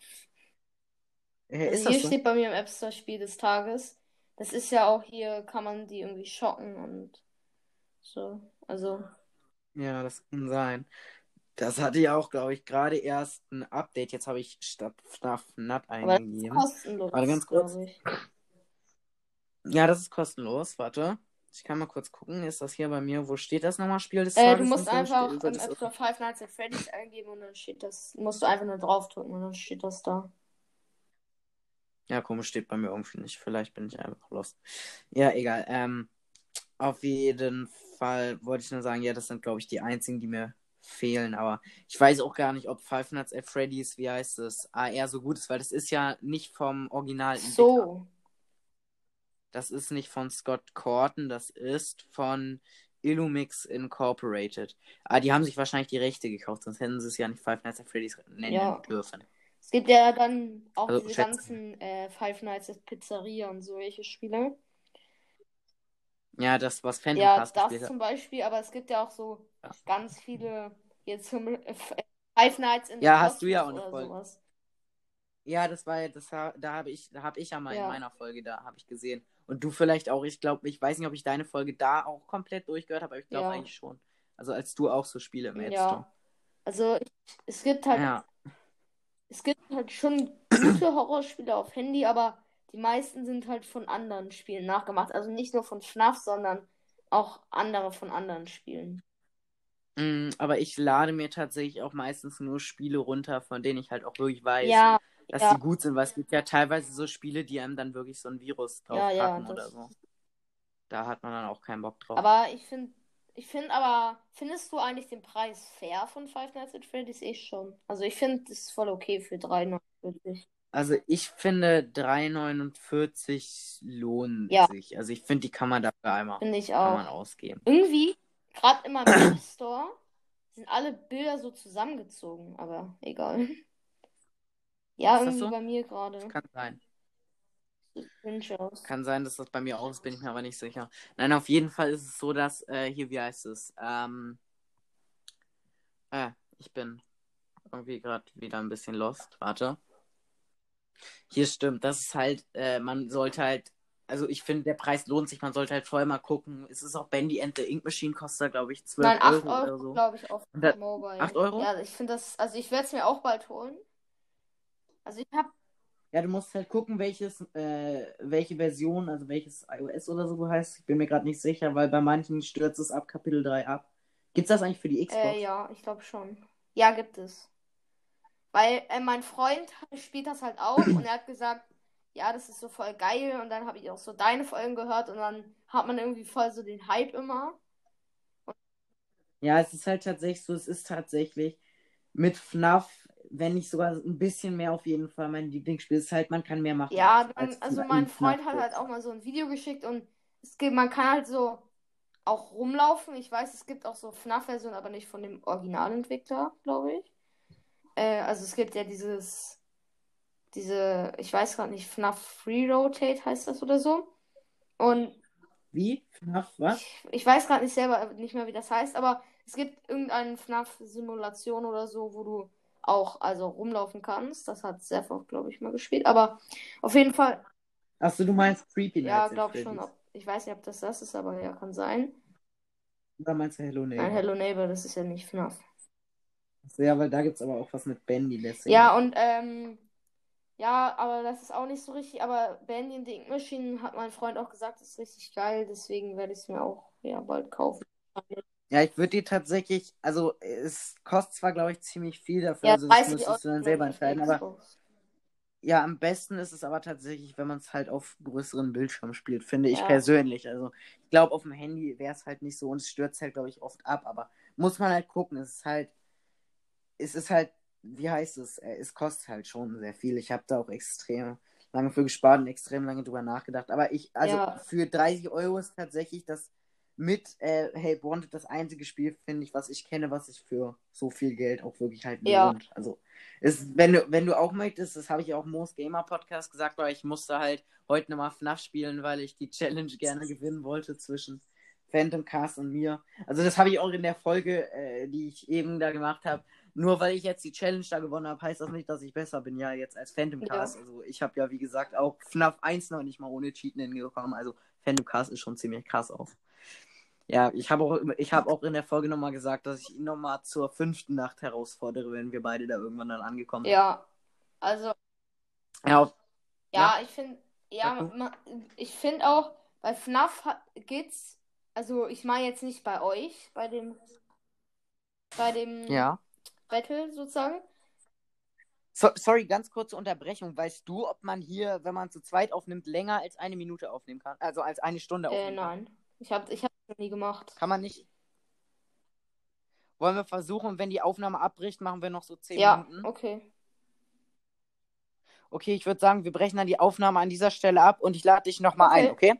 Äh, Also hier so? steht bei mir im App Store Spiel des Tages. Das ist ja auch hier, kann man die irgendwie schocken und so. Also, Ja, das kann sein. Das hatte ja auch, glaube ich, gerade erst ein Update. Jetzt habe ich statt FNAF NAT aber das ist eingegeben. kostenlos, Warte ganz kurz. ich. Ja, das ist kostenlos. Warte. Ich kann mal kurz gucken. Ist das hier bei mir? Wo steht das nochmal? Spiel des Äh, du musst einfach im das- App Store Five Nights at Freddy's eingeben und dann steht das, musst du einfach nur draufdrücken und dann steht das da. Ja, komisch, steht bei mir irgendwie nicht. Vielleicht bin ich einfach lost. Ja, egal. Ähm, auf jeden Fall wollte ich nur sagen, ja, das sind, glaube ich, die einzigen, die mir fehlen. Aber ich weiß auch gar nicht, ob Five Nights at Freddy's, wie heißt es, AR so gut ist, weil das ist ja nicht vom Original. So. Das ist nicht von Scott Corton, das ist von Illumix Incorporated. Ah, die haben sich wahrscheinlich die Rechte gekauft, sonst hätten sie es ja nicht Five Nights at Freddy's nennen Ja. dürfen. Es gibt ja dann auch Also, diese schätze- ganzen äh, Five Nights at Pizzeria und solche Spiele. Ja, das, was Phantom Ja, Pass das zum Beispiel, aber es gibt ja auch so Ja. ganz viele, jetzt zum äh, F- Five Nights in Ja, hast du ja Cosmos auch Folge. sowas. Ja, das war ja, das, da habe ich, da habe ich ja mal Ja. in meiner Folge da, habe ich gesehen. Und du vielleicht auch, ich glaube, ich weiß nicht, ob ich deine Folge da auch komplett durchgehört habe, aber ich glaube Ja. eigentlich schon. Also als du auch so Spiele im Ja. Also ich, es gibt halt, Ja. es gibt halt schon gute Horrorspiele auf Handy, aber die meisten sind halt von anderen Spielen nachgemacht. Also nicht nur von FNAF, sondern auch andere von anderen Spielen. Mm, aber ich lade mir tatsächlich auch meistens nur Spiele runter, von denen ich halt auch wirklich weiß, Ja, dass ja. die gut sind, weil es gibt ja teilweise so Spiele, die einem dann wirklich so ein Virus drauf Ja, ja, oder so. Da hat man dann auch keinen Bock drauf. Aber ich finde, ich finde aber, findest du eigentlich den Preis fair von Five Nights at Freddy's? Ich schon. Also ich finde, das ist voll okay für 3,49. Also ich finde 3,49 lohnen Ja. sich. Also ich finde, die kann man dafür einmal Finde ich kann man auch. ausgeben. Irgendwie, gerade immer im Store, sind alle Bilder so zusammengezogen, aber egal. Ja, irgendwie so? bei mir gerade. Das kann sein. Kann sein, dass das bei mir auch ist, bin ich mir aber nicht sicher. Nein, auf jeden Fall ist es so, dass, äh, hier, wie heißt es? Ähm, äh, ich bin irgendwie gerade wieder ein bisschen lost. Warte. Hier stimmt, das ist halt, äh, man sollte halt, also ich finde, der Preis lohnt sich, man sollte halt vorher mal gucken. Es ist auch Bendy and the Ink Machine, kostet, glaube ich, 12 Nein, 8 Euro oder Euro, so. glaube ich, auf da- Mobile. 8 Euro? Ja, ich finde das, also ich werde es mir auch bald holen. Also ich habe, Ja, du musst halt gucken, welches, äh, welche Version, also welches iOS oder so heißt. Ich bin mir gerade nicht sicher, weil bei manchen stürzt es ab Kapitel 3 ab. Gibt's das eigentlich für die Xbox? äh, ja, ich glaube schon. Ja, gibt es. Weil äh, mein Freund spielt das halt auch und er hat gesagt, ja, das ist so voll geil und dann habe ich auch so deine Folgen gehört und dann hat man irgendwie voll so den Hype immer. Ja, es ist halt tatsächlich so, es ist tatsächlich mit FNAF wenn nicht sogar ein bisschen mehr auf jeden Fall mein Lieblingsspiel. ist halt, man kann mehr machen. Ja, dann, als also in mein Freund hat halt auch mal so ein Video geschickt und es gibt, man kann halt so auch rumlaufen. Ich weiß, es gibt auch so FNAF-Versionen, aber nicht von dem Originalentwickler, glaube ich. Äh, also es gibt ja dieses, diese, ich weiß gerade nicht, FNAF Free Rotate heißt das oder so. Und Wie? FNAF, was? ich, ich weiß gerade nicht selber nicht mehr, wie das heißt, aber es gibt irgendeine FNAF-Simulation oder so, wo du auch also rumlaufen kannst. Das hat Seth auch, glaube ich, mal gespielt. Aber auf jeden Fall, Achso, du meinst Creepy ja, Nights at glaube schon. Ob, ich weiß nicht, ob das das ist, aber ja, kann sein. Oder meinst du Hello Neighbor? Nein, Hello Neighbor, das ist ja nicht FNAF. Ja, weil da gibt's aber auch was mit Bendy, deswegen. Ja, und ähm, ja, aber das ist auch nicht so richtig. Aber Bandy and the Ink Machine hat mein Freund auch gesagt, ist richtig geil. Deswegen werde ich es mir auch ja bald kaufen. Ja, ich würde dir tatsächlich, also es kostet zwar, glaube ich, ziemlich viel dafür, Ja, also das 30 müsstest du dann selber ich, entscheiden, aber ja, am besten ist es aber tatsächlich, wenn man es halt auf größeren Bildschirm spielt, finde ich Ja. persönlich. Also ich glaube, auf dem Handy wäre es halt nicht so und es stürzt halt, glaube ich, oft ab, aber muss man halt gucken, es ist halt, es ist halt, wie heißt es, Äh, es kostet halt schon sehr viel. Ich habe da auch extrem lange für gespart und extrem lange drüber nachgedacht, aber ich, also Ja. für 30 Euro ist tatsächlich das mit äh, Hey Wanted das einzige Spiel, finde ich, was ich kenne, was sich für so viel Geld auch wirklich halt Ja. lohnt. Also, ist, wenn, du, wenn du auch möchtest, das habe ich auch im Moos Gamer Podcast gesagt, weil ich musste halt heute nochmal FNAF spielen, weil ich die Challenge gerne gewinnen wollte zwischen Phantom Cast und mir. Also, das habe ich auch in der Folge, äh, die ich eben da gemacht habe. Nur weil ich jetzt die Challenge da gewonnen habe, heißt das nicht, dass ich besser bin, ja, jetzt als Phantom Ja. Cast. Also, ich habe ja, wie gesagt, auch FNAF 1 noch nicht mal ohne Cheaten hingekommen. Also, Phantom Cast ist schon ziemlich krass auch. Ja, ich habe auch, ich hab auch in der Folge nochmal gesagt, dass ich ihn nochmal zur fünften Nacht herausfordere, wenn wir beide da irgendwann dann angekommen sind. Ja, also Ja, auf- Ja, ich finde, ja, Sag du. ma, ich finde auch, bei FNAF geht's, also ich meine jetzt nicht bei euch, bei dem, bei dem ja. Battle sozusagen. So, sorry, ganz kurze Unterbrechung. Weißt du, ob man hier, wenn man zu zweit aufnimmt, länger als eine Minute aufnehmen kann? Also als eine Stunde Äh, aufnehmen kann? nein. Ich habe ich hab noch nie gemacht. Kann man nicht. Wollen wir versuchen, wenn die Aufnahme abbricht, machen wir noch so zehn Ja, Minuten? okay. Okay, ich würde sagen, wir brechen dann die Aufnahme an dieser Stelle ab und ich lade dich nochmal Okay. ein, okay?